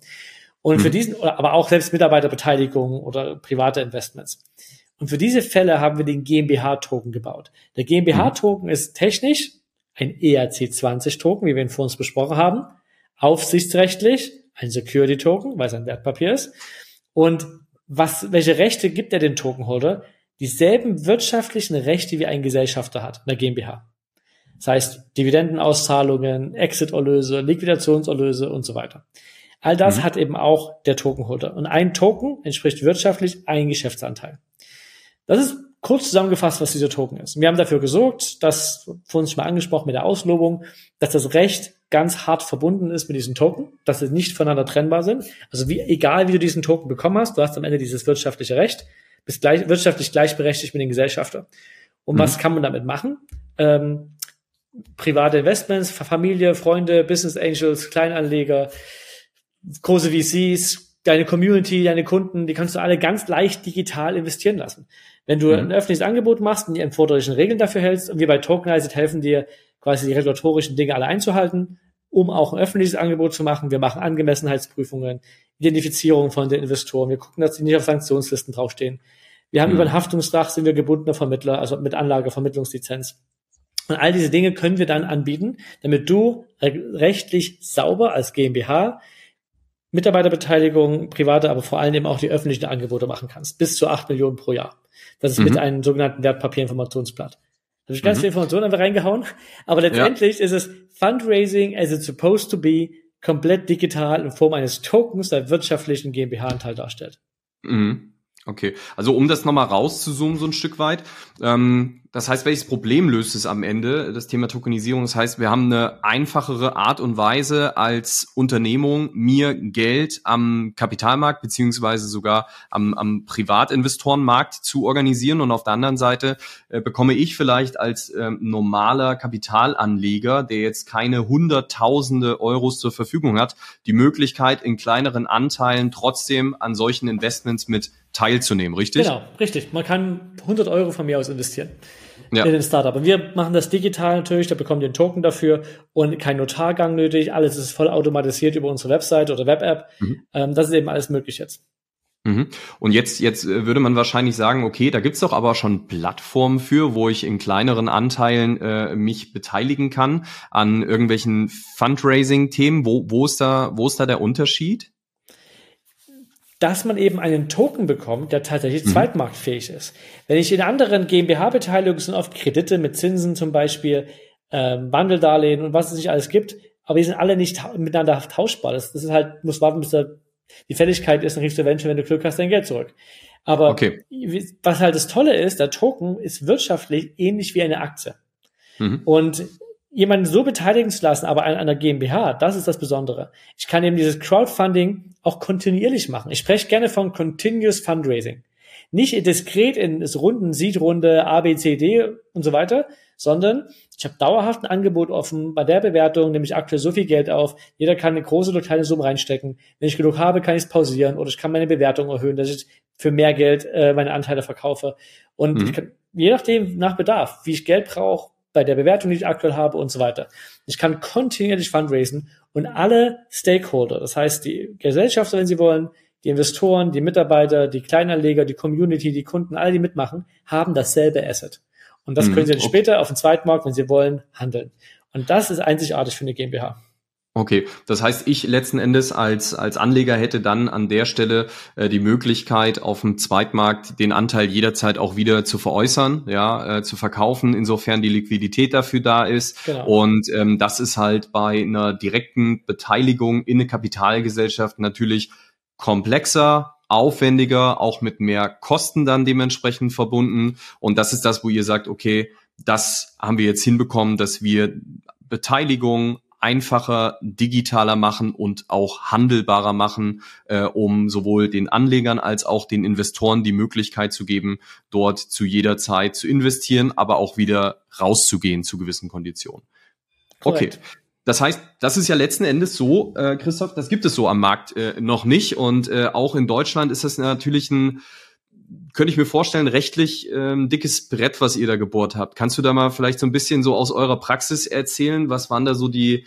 Und mhm. für diesen, aber auch selbst Mitarbeiterbeteiligung oder private Investments. Und für diese Fälle haben wir den GmbH-Token gebaut. Der GmbH-Token ist technisch ein ERC20-Token, wie wir ihn vor uns besprochen haben, aufsichtsrechtlich ein Security-Token, weil es ein Wertpapier ist. Und was, welche Rechte gibt er den Tokenholder? dieselben wirtschaftlichen Rechte wie ein Gesellschafter hat, eine GmbH. Das heißt, Dividendenauszahlungen, Exit-Erlöse, Liquidationserlöse und so weiter. All das mhm. hat eben auch der Tokenholder. Und ein Token entspricht wirtschaftlich ein Geschäftsanteil. Das ist kurz zusammengefasst, was dieser Token ist. Wir haben dafür gesorgt, dass, vorhin schon mal angesprochen mit der Auslobung, dass das Recht ganz hart verbunden ist mit diesem Token, dass sie nicht voneinander trennbar sind. Also wie, egal wie du diesen Token bekommen hast, du hast am Ende dieses wirtschaftliche Recht, bist gleich, wirtschaftlich gleichberechtigt mit den Gesellschafter. Und mhm. was kann man damit machen? Ähm, private Investments, Familie, Freunde, Business Angels, Kleinanleger, große VCs, deine Community, deine Kunden, die kannst du alle ganz leicht digital investieren lassen. Wenn du mhm. ein öffentliches Angebot machst und die erforderlichen Regeln dafür hältst und wir bei Tokenized helfen dir quasi die regulatorischen Dinge alle einzuhalten, um auch ein öffentliches Angebot zu machen. Wir machen Angemessenheitsprüfungen, Identifizierung von den Investoren. Wir gucken, dass sie nicht auf Sanktionslisten draufstehen. Wir haben mhm. über ein Haftungsdach sind wir gebundener Vermittler, also mit Anlagevermittlungslizenz. Und all diese Dinge können wir dann anbieten, damit du rechtlich sauber als GmbH Mitarbeiterbeteiligung, private, aber vor allem eben auch die öffentlichen Angebote machen kannst. Bis zu acht Millionen pro Jahr. Das ist mhm. mit einem sogenannten Wertpapierinformationsblatt. Da habe ich ganz mhm. viel Informationen einfach reingehauen. Aber letztendlich ja. ist es Fundraising as it's supposed to be, komplett digital in Form eines Tokens, der wirtschaftlichen GmbH-Anteil darstellt. Mhm. Okay, also um das nochmal rauszuzoomen so ein Stück weit, ähm, das heißt, welches Problem löst es am Ende, das Thema Tokenisierung? Das heißt, wir haben eine einfachere Art und Weise als Unternehmung, mir Geld am Kapitalmarkt beziehungsweise sogar am, am Privatinvestorenmarkt zu organisieren und auf der anderen Seite äh, bekomme ich vielleicht als äh, normaler Kapitalanleger, der jetzt keine hunderttausende Euros zur Verfügung hat, die Möglichkeit, in kleineren Anteilen trotzdem an solchen Investments mit teilzunehmen, richtig? Genau, richtig. Man kann 100 Euro von mir aus investieren ja. in den Startup. Und wir machen das digital natürlich, da bekommt ihr einen Token dafür und kein Notargang nötig. Alles ist voll automatisiert über unsere Website oder Web-App. Mhm. Ähm, das ist eben alles möglich jetzt. Mhm. Und jetzt, jetzt äh, würde man wahrscheinlich sagen, okay, da gibt's doch aber schon Plattformen für, wo ich in kleineren Anteilen äh, mich beteiligen kann an irgendwelchen Fundraising-Themen. Wo, wo, ist da, wo ist da der Unterschied? Dass man eben einen Token bekommt, der tatsächlich mhm. zweitmarktfähig ist. Wenn ich in anderen GmbH-Beteiligungen sind oft Kredite mit Zinsen zum Beispiel, ähm, Wandeldarlehen und was es nicht alles gibt, aber die sind alle nicht miteinander tauschbar. Das, das ist halt, muss warten, bis da die Fälligkeit ist, dann kriegst du eventuell, wenn du Glück hast, dein Geld zurück. Aber okay. was halt das Tolle ist, der Token ist wirtschaftlich ähnlich wie eine Aktie. Mhm. Und jemanden so beteiligen zu lassen, aber an einer GmbH, das ist das Besondere. Ich kann eben dieses Crowdfunding auch kontinuierlich machen. Ich spreche gerne von Continuous Fundraising. Nicht diskret in Runden, Seed-Runde, A, B, C, D und so weiter, sondern ich habe dauerhaft ein Angebot offen. Bei der Bewertung nehme ich aktuell so viel Geld auf. Jeder kann eine große oder kleine Summe reinstecken. Wenn ich genug habe, kann ich es pausieren oder ich kann meine Bewertung erhöhen, dass ich für mehr Geld äh, meine Anteile verkaufe. Und mhm. kann, je nachdem, nach Bedarf, wie ich Geld brauche, bei der Bewertung, die ich aktuell habe und so weiter. Ich kann kontinuierlich fundraisen und alle Stakeholder, das heißt die Gesellschafter, wenn sie wollen, die Investoren, die Mitarbeiter, die Kleinanleger, die Community, die Kunden, alle, die mitmachen, haben dasselbe Asset. Und das mhm, können sie dann okay. später auf dem Zweitmarkt, wenn sie wollen, handeln. Und das ist einzigartig für eine GmbH. Okay, das heißt, ich letzten Endes als, als Anleger hätte dann an der Stelle äh, die Möglichkeit, auf dem Zweitmarkt den Anteil jederzeit auch wieder zu veräußern, ja, äh, zu verkaufen, insofern die Liquidität dafür da ist. Genau. Und ähm, das ist halt bei einer direkten Beteiligung in eine Kapitalgesellschaft natürlich komplexer, aufwendiger, auch mit mehr Kosten dann dementsprechend verbunden. Und das ist das, wo ihr sagt, okay, das haben wir jetzt hinbekommen, dass wir Beteiligung einfacher, digitaler machen und auch handelbarer machen, äh, um sowohl den Anlegern als auch den Investoren die Möglichkeit zu geben, dort zu jeder Zeit zu investieren, aber auch wieder rauszugehen zu gewissen Konditionen. Okay. Das heißt, das ist ja letzten Endes so, äh, Christoph, das gibt es so am Markt äh, noch nicht. Und äh, auch in Deutschland ist das natürlich ein, könnte ich mir vorstellen, rechtlich ähm, dickes Brett, was ihr da gebohrt habt. Kannst du da mal vielleicht so ein bisschen so aus eurer Praxis erzählen? Was waren da so die,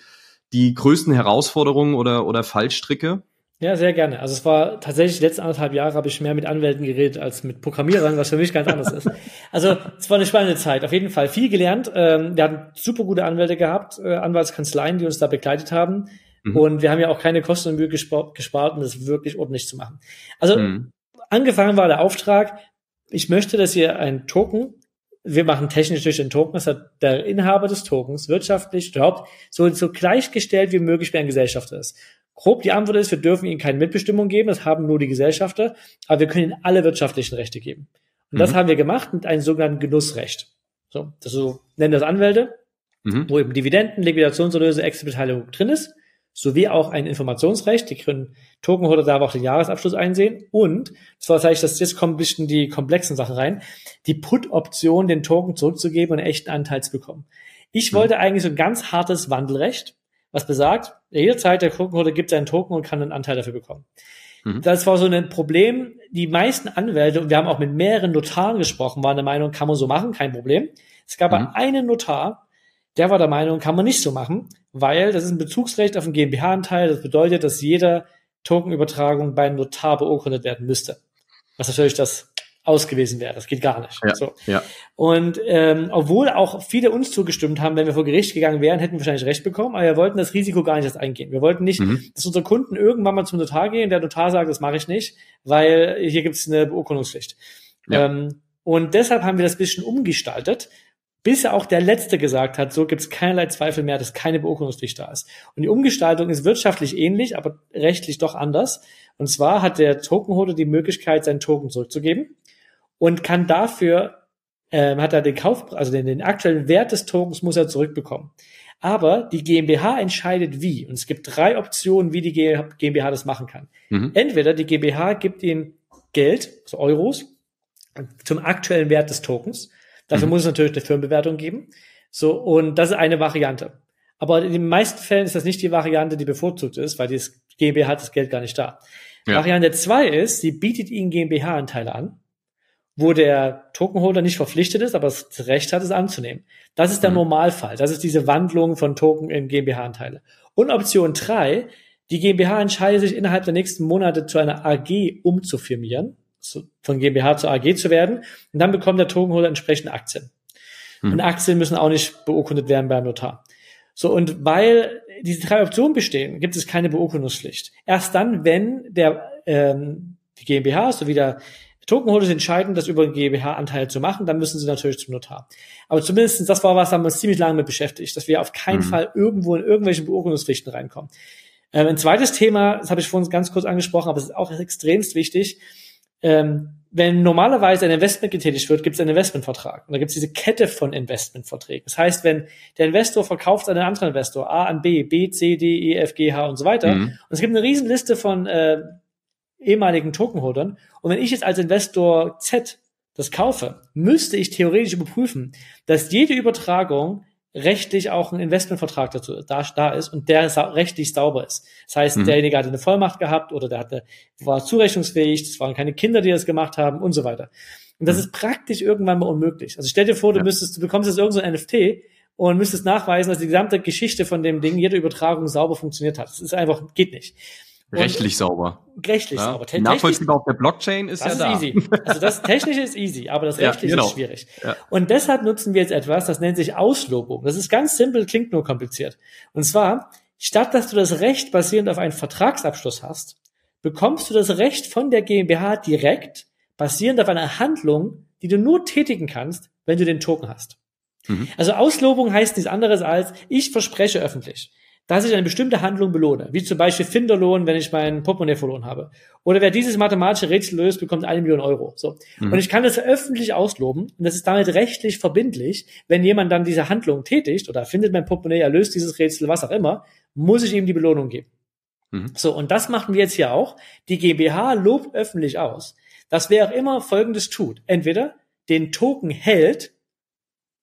die größten Herausforderungen oder, oder Fallstricke? Ja, sehr gerne. Also es war tatsächlich die letzten anderthalb Jahre habe ich mehr mit Anwälten geredet als mit Programmierern, was für mich ganz anders ist. Also es war eine spannende Zeit. Auf jeden Fall viel gelernt. Ähm, wir hatten super gute Anwälte gehabt, äh, Anwaltskanzleien, die uns da begleitet haben. Mhm. Und wir haben ja auch keine Kosten und Mühe gespart, um das wirklich ordentlich zu machen. Also mhm angefangen war der Auftrag, ich möchte, dass ihr ein Token, wir machen technisch durch den Token, das hat der Inhaber des Tokens wirtschaftlich überhaupt so, so gleichgestellt wie möglich wie ein Gesellschafter ist. Grob die Antwort ist, wir dürfen ihnen keine Mitbestimmung geben, das haben nur die Gesellschafter, aber wir können ihnen alle wirtschaftlichen Rechte geben. Und mhm. das haben wir gemacht mit einem sogenannten Genussrecht. So, das so nennen das Anwälte, mhm. wo eben Dividenden, Liquidationserlöse, Exitbeteiligung drin ist, sowie auch ein Informationsrecht. Die können Tokenholder da auch den Jahresabschluss einsehen. Und, das war tatsächlich, das jetzt kommen ein bisschen die komplexen Sachen rein, die Put-Option, den Token zurückzugeben und einen echten Anteil zu bekommen. Ich mhm. wollte eigentlich so ein ganz hartes Wandelrecht, was besagt, jederzeit der Tokenholder gibt seinen Token und kann einen Anteil dafür bekommen. Mhm. Das war so ein Problem. Die meisten Anwälte, und wir haben auch mit mehreren Notaren gesprochen, waren der Meinung, kann man so machen, kein Problem. Es gab mhm. einen Notar, der war der Meinung, kann man nicht so machen, weil das ist ein Bezugsrecht auf den GmbH-Anteil. Das bedeutet, dass jeder Tokenübertragung bei einem Notar beurkundet werden müsste. Was natürlich das ausgewiesen wäre. Das geht gar nicht. Ja, so. ja. Und ähm, obwohl auch viele uns zugestimmt haben, wenn wir vor Gericht gegangen wären, hätten wir wahrscheinlich recht bekommen, aber wir wollten das Risiko gar nicht erst eingehen. Wir wollten nicht, mhm. dass unsere Kunden irgendwann mal zum Notar gehen, der Notar sagt, das mache ich nicht, weil hier gibt es eine Beurkundungspflicht. Ja. Ähm, und deshalb haben wir das bisschen umgestaltet, bis auch der Letzte gesagt hat, so gibt es keinerlei Zweifel mehr, dass keine Beurkundungspflicht da ist. Und die Umgestaltung ist wirtschaftlich ähnlich, aber rechtlich doch anders. Und zwar hat der Tokenholder die Möglichkeit, seinen Token zurückzugeben und kann dafür, ähm, hat er den Kauf, also den, den aktuellen Wert des Tokens muss er zurückbekommen. Aber die GmbH entscheidet wie. Und es gibt drei Optionen, wie die GmbH das machen kann. Mhm. Entweder die GmbH gibt ihm Geld, also Euros, zum aktuellen Wert des Tokens. Dafür mhm. muss es natürlich eine Firmenbewertung geben. So, und das ist eine Variante. Aber in den meisten Fällen ist das nicht die Variante, die bevorzugt ist, weil die GmbH hat das Geld gar nicht da. Ja. Variante zwei ist, sie bietet ihnen GmbH-Anteile an wo der Tokenholder nicht verpflichtet ist, aber das Recht hat, es anzunehmen. Das ist der mhm. Normalfall. Das ist diese Wandlung von Token in GmbH-Anteile. Und Option drei: die GmbH entscheidet sich innerhalb der nächsten Monate zu einer AG umzufirmieren, von GmbH zu AG zu werden, und dann bekommt der Tokenholder entsprechende Aktien. Mhm. Und Aktien müssen auch nicht beurkundet werden beim Notar. So, und weil diese drei Optionen bestehen, gibt es keine Beurkundungspflicht. Erst dann, wenn der ähm, die GmbH sowie der Tokenholder entscheiden, das über GmbH-Anteil zu machen, dann müssen sie natürlich zum Notar. Aber zumindest das war was, da haben wir uns ziemlich lange mit beschäftigt, dass wir auf keinen mhm. Fall irgendwo in irgendwelche Beurkundungspflichten reinkommen. Ähm, ein zweites Thema, das habe ich vorhin ganz kurz angesprochen, aber es ist auch extremst wichtig. Ähm, wenn normalerweise ein Investment getätigt wird, gibt es einen Investmentvertrag. Und da gibt es diese Kette von Investmentverträgen. Das heißt, wenn der Investor verkauft an einen anderen Investor, A an B, B, C, D, E, F, G, H und so weiter. Mhm. Und es gibt eine Riesenliste von äh, ehemaligen Tokenholdern. Und wenn ich jetzt als Investor Z das kaufe, müsste ich theoretisch überprüfen, dass jede Übertragung rechtlich auch ein Investmentvertrag dazu da, da ist und der rechtlich sauber ist. Das heißt, mhm. derjenige hatte eine Vollmacht gehabt oder der hatte, war zurechnungsfähig, das waren keine Kinder, die das gemacht haben und so weiter. Und das mhm. ist praktisch irgendwann mal unmöglich. Also stell dir vor, du ja. müsstest, du bekommst jetzt irgendein so NFT und müsstest nachweisen, dass die gesamte Geschichte von dem Ding, jede Übertragung sauber funktioniert hat. Das ist einfach, geht nicht. Rechtlich sauber. Rechtlich ja? sauber. Nachvollziehbar auf der Blockchain ist das ja ist da. easy. Also das Technische ist easy, aber das Rechtliche ja, genau. ist schwierig. Ja. Und deshalb nutzen wir jetzt etwas, das nennt sich Auslobung. Das ist ganz simpel, klingt nur kompliziert. Und zwar, statt dass du das Recht basierend auf einen Vertragsabschluss hast, bekommst du das Recht von der GmbH direkt basierend auf einer Handlung, die du nur tätigen kannst, wenn du den Token hast. Mhm. Also Auslobung heißt nichts anderes als, ich verspreche öffentlich dass ich eine bestimmte Handlung belohne, wie zum Beispiel Finderlohn, wenn ich mein Portemonnaie verloren habe. Oder wer dieses mathematische Rätsel löst, bekommt eine Million Euro. So. Mhm. Und ich kann das öffentlich ausloben und das ist damit rechtlich verbindlich. Wenn jemand dann diese Handlung tätigt oder findet mein Portemonnaie, er löst dieses Rätsel, was auch immer, muss ich ihm die Belohnung geben. Mhm. So, und das machen wir jetzt hier auch. Die GmbH lobt öffentlich aus, dass wer auch immer Folgendes tut. Entweder den Token hält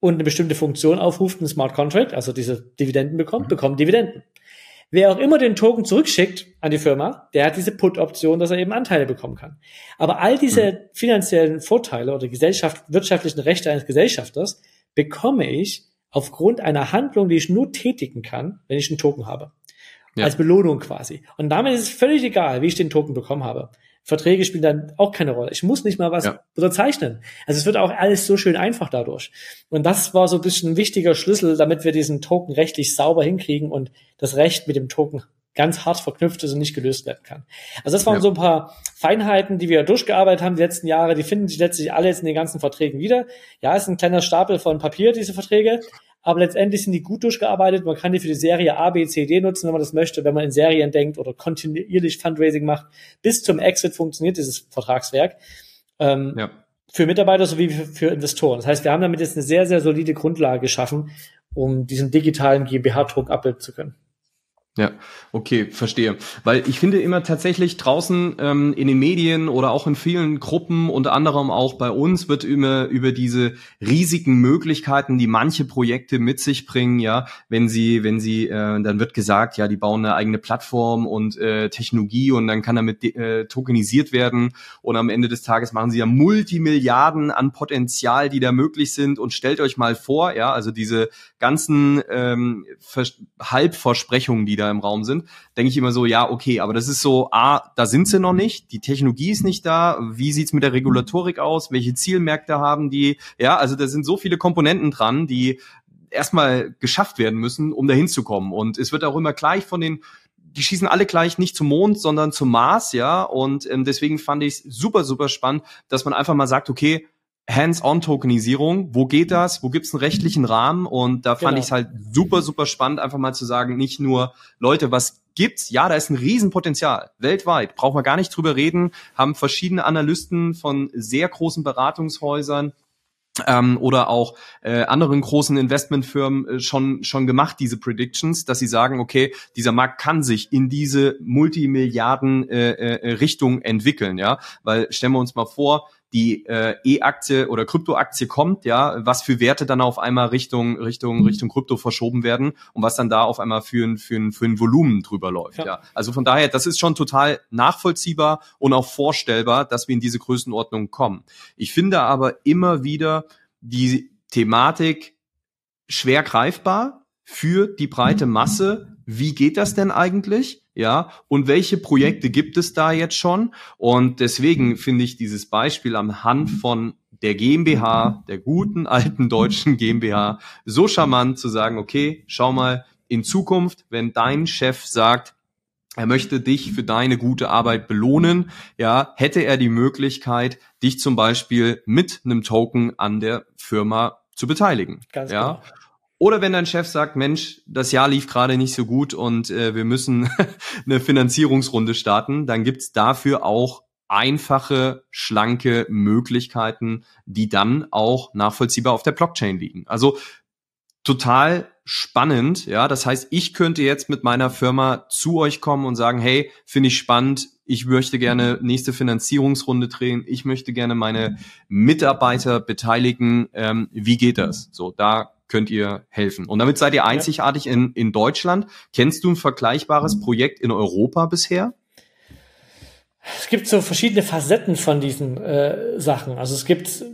und eine bestimmte Funktion aufruft, ein Smart Contract, also diese Dividenden bekommt, mhm. bekommt Dividenden. Wer auch immer den Token zurückschickt an die Firma, der hat diese Put-Option, dass er eben Anteile bekommen kann. Aber all diese mhm. finanziellen Vorteile oder Gesellschaft, wirtschaftlichen Rechte eines Gesellschafters bekomme ich aufgrund einer Handlung, die ich nur tätigen kann, wenn ich einen Token habe. Ja. Als Belohnung quasi. Und damit ist es völlig egal, wie ich den Token bekommen habe. Verträge spielen dann auch keine Rolle. Ich muss nicht mal was ja. unterzeichnen. Also es wird auch alles so schön einfach dadurch. Und das war so ein bisschen ein wichtiger Schlüssel, damit wir diesen Token rechtlich sauber hinkriegen und das Recht mit dem Token ganz hart verknüpft ist und nicht gelöst werden kann. Also das waren ja. so ein paar Feinheiten, die wir durchgearbeitet haben die letzten Jahre, die finden sich letztlich alle jetzt in den ganzen Verträgen wieder. Ja, es ist ein kleiner Stapel von Papier, diese Verträge, aber letztendlich sind die gut durchgearbeitet. Man kann die für die Serie A, B, C, D nutzen, wenn man das möchte, wenn man in Serien denkt oder kontinuierlich Fundraising macht. Bis zum Exit funktioniert dieses Vertragswerk. Ähm, ja. Für Mitarbeiter sowie für, für Investoren. Das heißt, wir haben damit jetzt eine sehr, sehr solide Grundlage geschaffen, um diesen digitalen GmbH-Druck abbilden zu können. Ja, okay, verstehe. Weil ich finde immer tatsächlich draußen ähm, in den Medien oder auch in vielen Gruppen, unter anderem auch bei uns, wird immer über diese riesigen Möglichkeiten, die manche Projekte mit sich bringen, ja, wenn sie, wenn sie, äh, dann wird gesagt, ja, die bauen eine eigene Plattform und äh, Technologie und dann kann damit äh, tokenisiert werden und am Ende des Tages machen sie ja Multimilliarden an Potenzial, die da möglich sind und stellt euch mal vor, ja, also diese ganzen ähm, Halbversprechungen, die da im Raum sind, denke ich immer so, ja, okay, aber das ist so, A, da sind sie noch nicht, die Technologie ist nicht da, wie sieht's mit der Regulatorik aus, welche Zielmärkte haben die, ja, also da sind so viele Komponenten dran, die erstmal geschafft werden müssen, um dahin zu kommen. Und es wird auch immer gleich von den die schießen alle gleich nicht zum Mond, sondern zum Mars, ja. Und ähm, deswegen fand ich es super, super spannend, dass man einfach mal sagt, okay, Hands-on-Tokenisierung, wo geht das, wo gibt es einen rechtlichen Rahmen? Und da fand genau. ich es halt super, super spannend, einfach mal zu sagen, nicht nur, Leute, was gibt's? Ja, da ist ein Riesenpotenzial, weltweit, brauchen wir gar nicht drüber reden, haben verschiedene Analysten von sehr großen Beratungshäusern ähm, oder auch äh, anderen großen Investmentfirmen äh, schon schon gemacht diese Predictions, dass sie sagen, okay, dieser Markt kann sich in diese Multimilliarden äh, äh, Richtung entwickeln, ja, weil stellen wir uns mal vor, die äh, E-Aktie oder Kryptoaktie kommt, ja, was für Werte dann auf einmal Richtung Richtung mhm. Richtung Krypto verschoben werden und was dann da auf einmal für ein für ein, für ein Volumen drüber läuft, ja. ja. Also von daher, das ist schon total nachvollziehbar und auch vorstellbar, dass wir in diese Größenordnung kommen. Ich finde aber immer wieder die Thematik schwer greifbar für die breite mhm. Masse. Wie geht das denn eigentlich? Ja, und welche Projekte gibt es da jetzt schon? Und deswegen finde ich dieses Beispiel am Hand von der GmbH, der guten alten deutschen GmbH, so charmant zu sagen, okay, schau mal, in Zukunft, wenn dein Chef sagt, er möchte dich für deine gute Arbeit belohnen, ja, hätte er die Möglichkeit, dich zum Beispiel mit einem Token an der Firma zu beteiligen. Ganz ja. Genau. Oder wenn dein Chef sagt, Mensch, das Jahr lief gerade nicht so gut und äh, wir müssen eine Finanzierungsrunde starten, dann gibt's dafür auch einfache, schlanke Möglichkeiten, die dann auch nachvollziehbar auf der Blockchain liegen. Also total spannend, ja. Das heißt, ich könnte jetzt mit meiner Firma zu euch kommen und sagen, hey, finde ich spannend, ich möchte gerne nächste Finanzierungsrunde drehen, ich möchte gerne meine Mitarbeiter beteiligen. Ähm, wie geht das? So, da könnt ihr helfen. Und damit seid ihr einzigartig ja. in, in Deutschland. Kennst du ein vergleichbares Projekt in Europa bisher? Es gibt so verschiedene Facetten von diesen äh, Sachen. Also es gibt,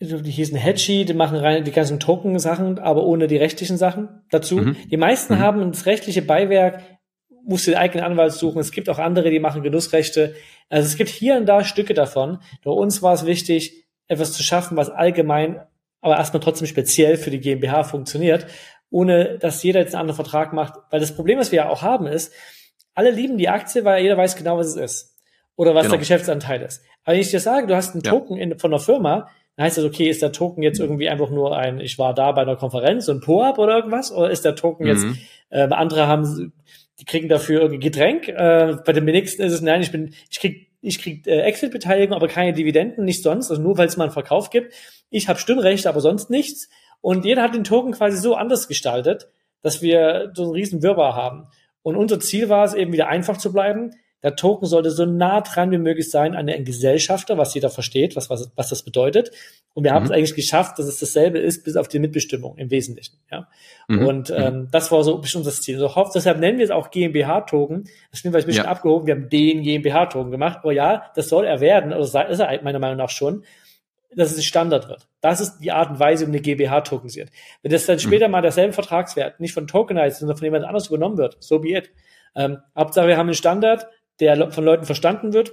die hießen Hedgy, die machen rein die ganzen Token-Sachen, aber ohne die rechtlichen Sachen dazu. Mhm. Die meisten mhm. haben das rechtliche Beiwerk, musst du den eigenen Anwalt suchen. Es gibt auch andere, die machen Genussrechte. Also es gibt hier und da Stücke davon. Bei uns war es wichtig, etwas zu schaffen, was allgemein aber erstmal trotzdem speziell für die GmbH funktioniert, ohne dass jeder jetzt einen anderen Vertrag macht. Weil das Problem, was wir ja auch haben, ist, alle lieben die Aktie, weil jeder weiß genau, was es ist. Oder was genau. der Geschäftsanteil ist. Aber wenn ich dir sage, du hast einen ja. Token in, von einer Firma, dann heißt das, okay, ist der Token jetzt irgendwie einfach nur ein, ich war da bei einer Konferenz, so ein Po-Up oder irgendwas? Oder ist der Token mhm. jetzt, äh, andere haben, die kriegen dafür irgendwie Getränk, äh, bei dem nächsten ist es, nein, ich bin, ich krieg ich krieg äh, Exit-Beteiligung, aber keine Dividenden, nicht sonst, also nur weil es mal einen Verkauf gibt. Ich habe Stimmrecht, aber sonst nichts. Und jeder hat den Token quasi so anders gestaltet, dass wir so einen riesen Wirrwarr haben. Und unser Ziel war es eben wieder einfach zu bleiben, der Token sollte so nah dran wie möglich sein an den Gesellschafter, was jeder versteht, was, was, was das bedeutet. Und wir haben mhm. es eigentlich geschafft, dass es dasselbe ist, bis auf die Mitbestimmung im Wesentlichen. Ja? Mhm. Und ähm, mhm. das war so bestimmt das Ziel. So, hoff, deshalb nennen wir es auch GmbH-Token. Das stimmt, weil ich ein bisschen ja. abgehoben. Wir haben den GmbH-Token gemacht. Aber ja, das soll er werden, oder ist er meiner Meinung nach schon, dass es Standard wird. Das ist die Art und Weise, um eine GmbH tokenisiert. Wenn das dann mhm. später mal derselbe Vertragswert nicht von Tokenized, sondern von jemand anders übernommen wird, so be it. Ähm, Hauptsache, wir haben einen Standard, der von Leuten verstanden wird.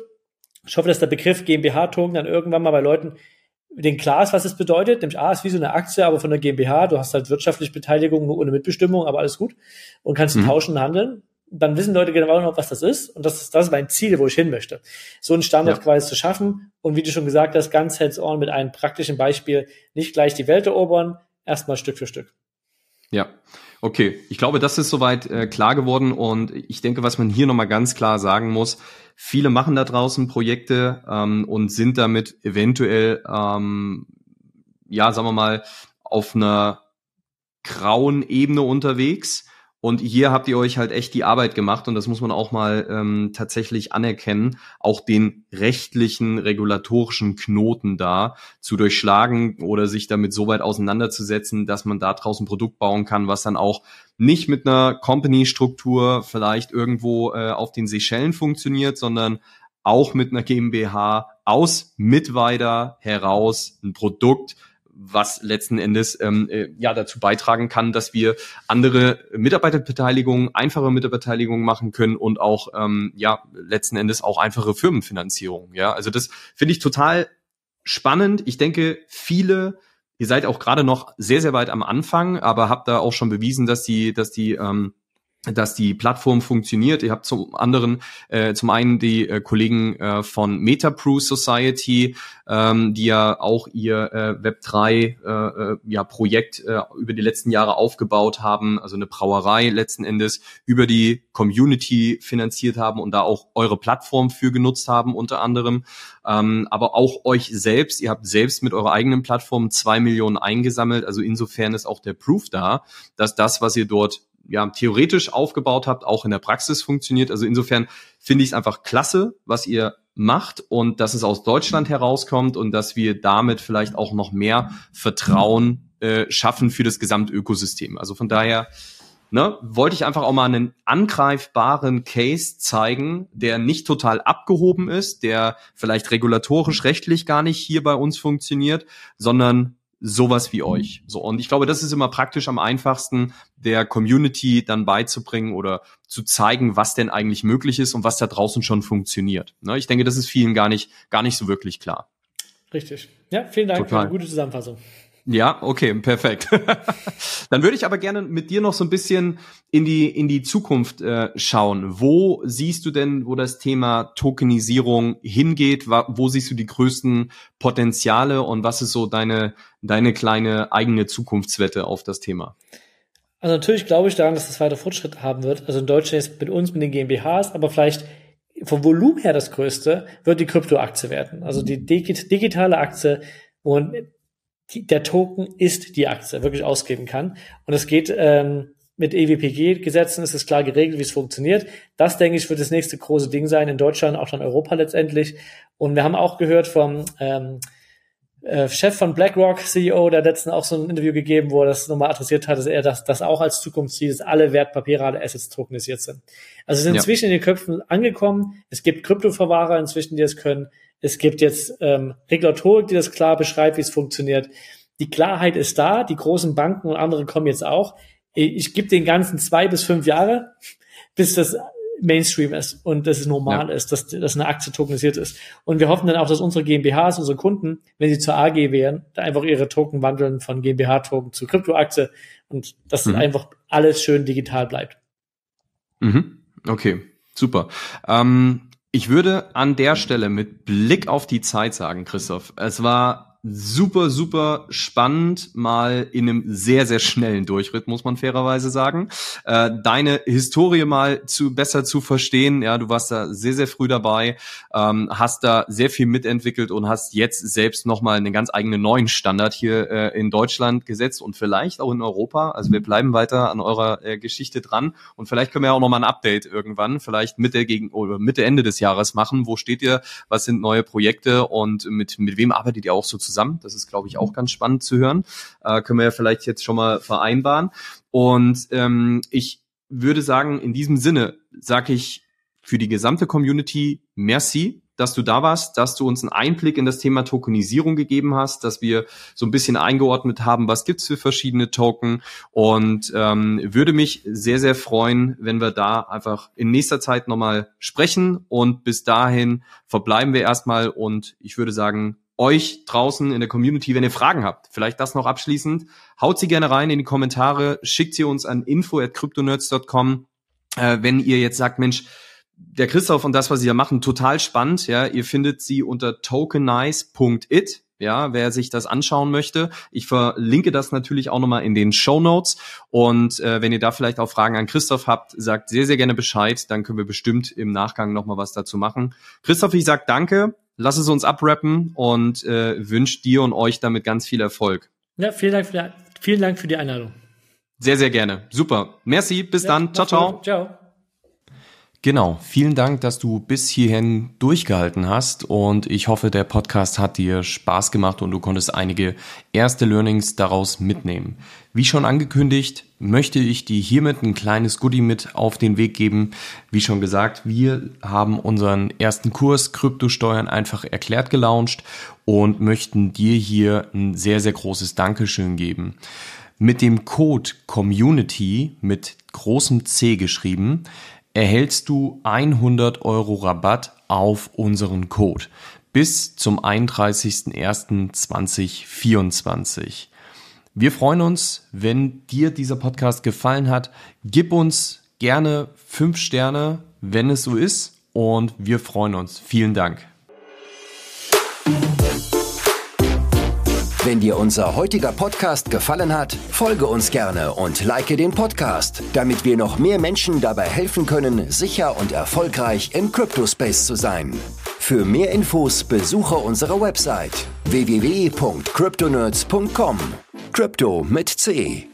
Ich hoffe, dass der Begriff GmbH-Token dann irgendwann mal bei Leuten den klar ist, was es bedeutet. Nämlich A ist wie so eine Aktie, aber von der GmbH. Du hast halt wirtschaftliche Beteiligung, nur ohne Mitbestimmung, aber alles gut. Und kannst mhm. tauschen und handeln. dann wissen Leute genau noch, was das ist. Und das ist, das ist mein Ziel, wo ich hin möchte. So einen Standard ja. quasi zu schaffen. Und wie du schon gesagt hast, ganz hands-on mit einem praktischen Beispiel nicht gleich die Welt erobern, erstmal Stück für Stück. Ja, okay. Ich glaube, das ist soweit äh, klar geworden. Und ich denke, was man hier nochmal ganz klar sagen muss, viele machen da draußen Projekte ähm, und sind damit eventuell, ähm, ja, sagen wir mal, auf einer grauen Ebene unterwegs und hier habt ihr euch halt echt die Arbeit gemacht und das muss man auch mal ähm, tatsächlich anerkennen, auch den rechtlichen, regulatorischen Knoten da zu durchschlagen oder sich damit so weit auseinanderzusetzen, dass man da draußen ein Produkt bauen kann, was dann auch nicht mit einer Company-Struktur vielleicht irgendwo äh, auf den Seychellen funktioniert, sondern auch mit einer GmbH aus Mitweiter heraus ein Produkt, was letzten Endes ähm, äh, ja dazu beitragen kann, dass wir andere Mitarbeiterbeteiligungen, einfache Mitarbeiterbeteiligungen machen können und auch ähm, ja letzten Endes auch einfache Firmenfinanzierung. Ja, also das finde ich total spannend. Ich denke, viele Ihr seid auch gerade noch sehr, sehr weit am Anfang, aber habt da auch schon bewiesen, dass die, dass die ähm, dass die Plattform funktioniert. Ihr habt zum anderen äh, zum einen die äh, Kollegen äh, von MetaPrew Society, ähm, die ja auch ihr äh, Web3 äh, äh, ja, Projekt äh, über die letzten Jahre aufgebaut haben, also eine Brauerei letzten Endes über die Community finanziert haben und da auch eure Plattform für genutzt haben unter anderem. Ähm, aber auch euch selbst, ihr habt selbst mit eurer eigenen Plattform zwei Millionen eingesammelt. Also insofern ist auch der Proof da, dass das, was ihr dort ja, theoretisch aufgebaut habt, auch in der Praxis funktioniert. Also insofern finde ich es einfach klasse, was ihr macht und dass es aus Deutschland herauskommt und dass wir damit vielleicht auch noch mehr Vertrauen äh, schaffen für das Gesamtökosystem. Also von daher ne, wollte ich einfach auch mal einen angreifbaren Case zeigen, der nicht total abgehoben ist, der vielleicht regulatorisch rechtlich gar nicht hier bei uns funktioniert, sondern sowas wie euch. So und ich glaube, das ist immer praktisch am einfachsten der Community dann beizubringen oder zu zeigen, was denn eigentlich möglich ist und was da draußen schon funktioniert. Ne? Ich denke, das ist vielen gar nicht gar nicht so wirklich klar. Richtig. Ja, vielen Dank Total. für eine gute Zusammenfassung. Ja, okay, perfekt. Dann würde ich aber gerne mit dir noch so ein bisschen in die in die Zukunft äh, schauen. Wo siehst du denn, wo das Thema Tokenisierung hingeht? Wo siehst du die größten Potenziale und was ist so deine deine kleine eigene Zukunftswette auf das Thema? Also natürlich glaube ich daran, dass das weiter Fortschritt haben wird. Also in Deutschland ist mit uns mit den GmbHs, aber vielleicht vom Volumen her das größte wird die Kryptoaktie werden. Also die digitale Aktie, wo die, der Token ist die Aktie, wirklich ausgeben kann. Und es geht ähm, mit EWPG-Gesetzen ist es klar geregelt, wie es funktioniert. Das, denke ich, wird das nächste große Ding sein in Deutschland, auch dann Europa letztendlich. Und wir haben auch gehört vom ähm, äh, Chef von BlackRock, CEO, der letzten auch so ein Interview gegeben, wo er das nochmal adressiert hat, dass er das, das auch als Zukunftsziel ist, alle Wertpapiere, alle Assets tokenisiert sind. Also sind ja. inzwischen in den Köpfen angekommen. Es gibt Kryptoverwahrer inzwischen, die es können. Es gibt jetzt ähm, Regulatorik, die das klar beschreibt, wie es funktioniert. Die Klarheit ist da, die großen Banken und andere kommen jetzt auch. Ich gebe den ganzen zwei bis fünf Jahre, bis das Mainstream ist und dass es normal ja. ist, dass, dass eine Aktie tokenisiert ist. Und wir hoffen dann auch, dass unsere GmbHs, unsere Kunden, wenn sie zur AG wären, da einfach ihre Token wandeln von GmbH-Token zu Kryptoaktie und dass mhm. einfach alles schön digital bleibt. Mhm. Okay, super. Ähm, ich würde an der Stelle mit Blick auf die Zeit sagen, Christoph, es war super, super spannend, mal in einem sehr, sehr schnellen Durchritt, muss man fairerweise sagen. Äh, deine Historie mal zu besser zu verstehen. Ja, du warst da sehr, sehr früh dabei, ähm, hast da sehr viel mitentwickelt und hast jetzt selbst nochmal einen ganz eigenen neuen Standard hier äh, in Deutschland gesetzt und vielleicht auch in Europa. Also wir bleiben weiter an eurer äh, Geschichte dran und vielleicht können wir auch nochmal ein Update irgendwann, vielleicht Mitte gegen oder Mitte Ende des Jahres machen. Wo steht ihr? Was sind neue Projekte und mit, mit wem arbeitet ihr auch so zusammen? Zusammen. Das ist, glaube ich, auch ganz spannend zu hören. Äh, können wir ja vielleicht jetzt schon mal vereinbaren. Und ähm, ich würde sagen, in diesem Sinne sage ich für die gesamte Community merci, dass du da warst, dass du uns einen Einblick in das Thema Tokenisierung gegeben hast, dass wir so ein bisschen eingeordnet haben, was gibt's für verschiedene Token und ähm, würde mich sehr, sehr freuen, wenn wir da einfach in nächster Zeit nochmal sprechen und bis dahin verbleiben wir erstmal und ich würde sagen, euch draußen in der Community, wenn ihr Fragen habt, vielleicht das noch abschließend, haut sie gerne rein in die Kommentare, schickt sie uns an info at cryptonerds.com äh, wenn ihr jetzt sagt, Mensch, der Christoph und das, was sie da machen, total spannend. Ja, ihr findet sie unter tokenize.it. Ja, wer sich das anschauen möchte, ich verlinke das natürlich auch nochmal in den Show Notes. Und äh, wenn ihr da vielleicht auch Fragen an Christoph habt, sagt sehr, sehr gerne Bescheid. Dann können wir bestimmt im Nachgang nochmal was dazu machen. Christoph, ich sag danke. Lass es uns abrappen und äh, wünsche dir und euch damit ganz viel Erfolg. Ja, vielen Dank für die, vielen Dank für die Einladung. Sehr, sehr gerne. Super. Merci. Bis ja, dann. Ciao, ciao. Ciao. Genau, vielen Dank, dass du bis hierhin durchgehalten hast und ich hoffe, der Podcast hat dir Spaß gemacht und du konntest einige erste Learnings daraus mitnehmen. Wie schon angekündigt, möchte ich dir hiermit ein kleines Goodie mit auf den Weg geben. Wie schon gesagt, wir haben unseren ersten Kurs Kryptosteuern einfach erklärt gelauncht und möchten dir hier ein sehr, sehr großes Dankeschön geben. Mit dem Code Community mit großem C geschrieben erhältst du 100 Euro Rabatt auf unseren Code bis zum 31.01.2024. Wir freuen uns, wenn dir dieser Podcast gefallen hat. Gib uns gerne 5 Sterne, wenn es so ist. Und wir freuen uns. Vielen Dank. Wenn dir unser heutiger Podcast gefallen hat, folge uns gerne und like den Podcast, damit wir noch mehr Menschen dabei helfen können, sicher und erfolgreich im Cryptospace zu sein. Für mehr Infos besuche unsere Website www.cryptonerds.com. Crypto mit C.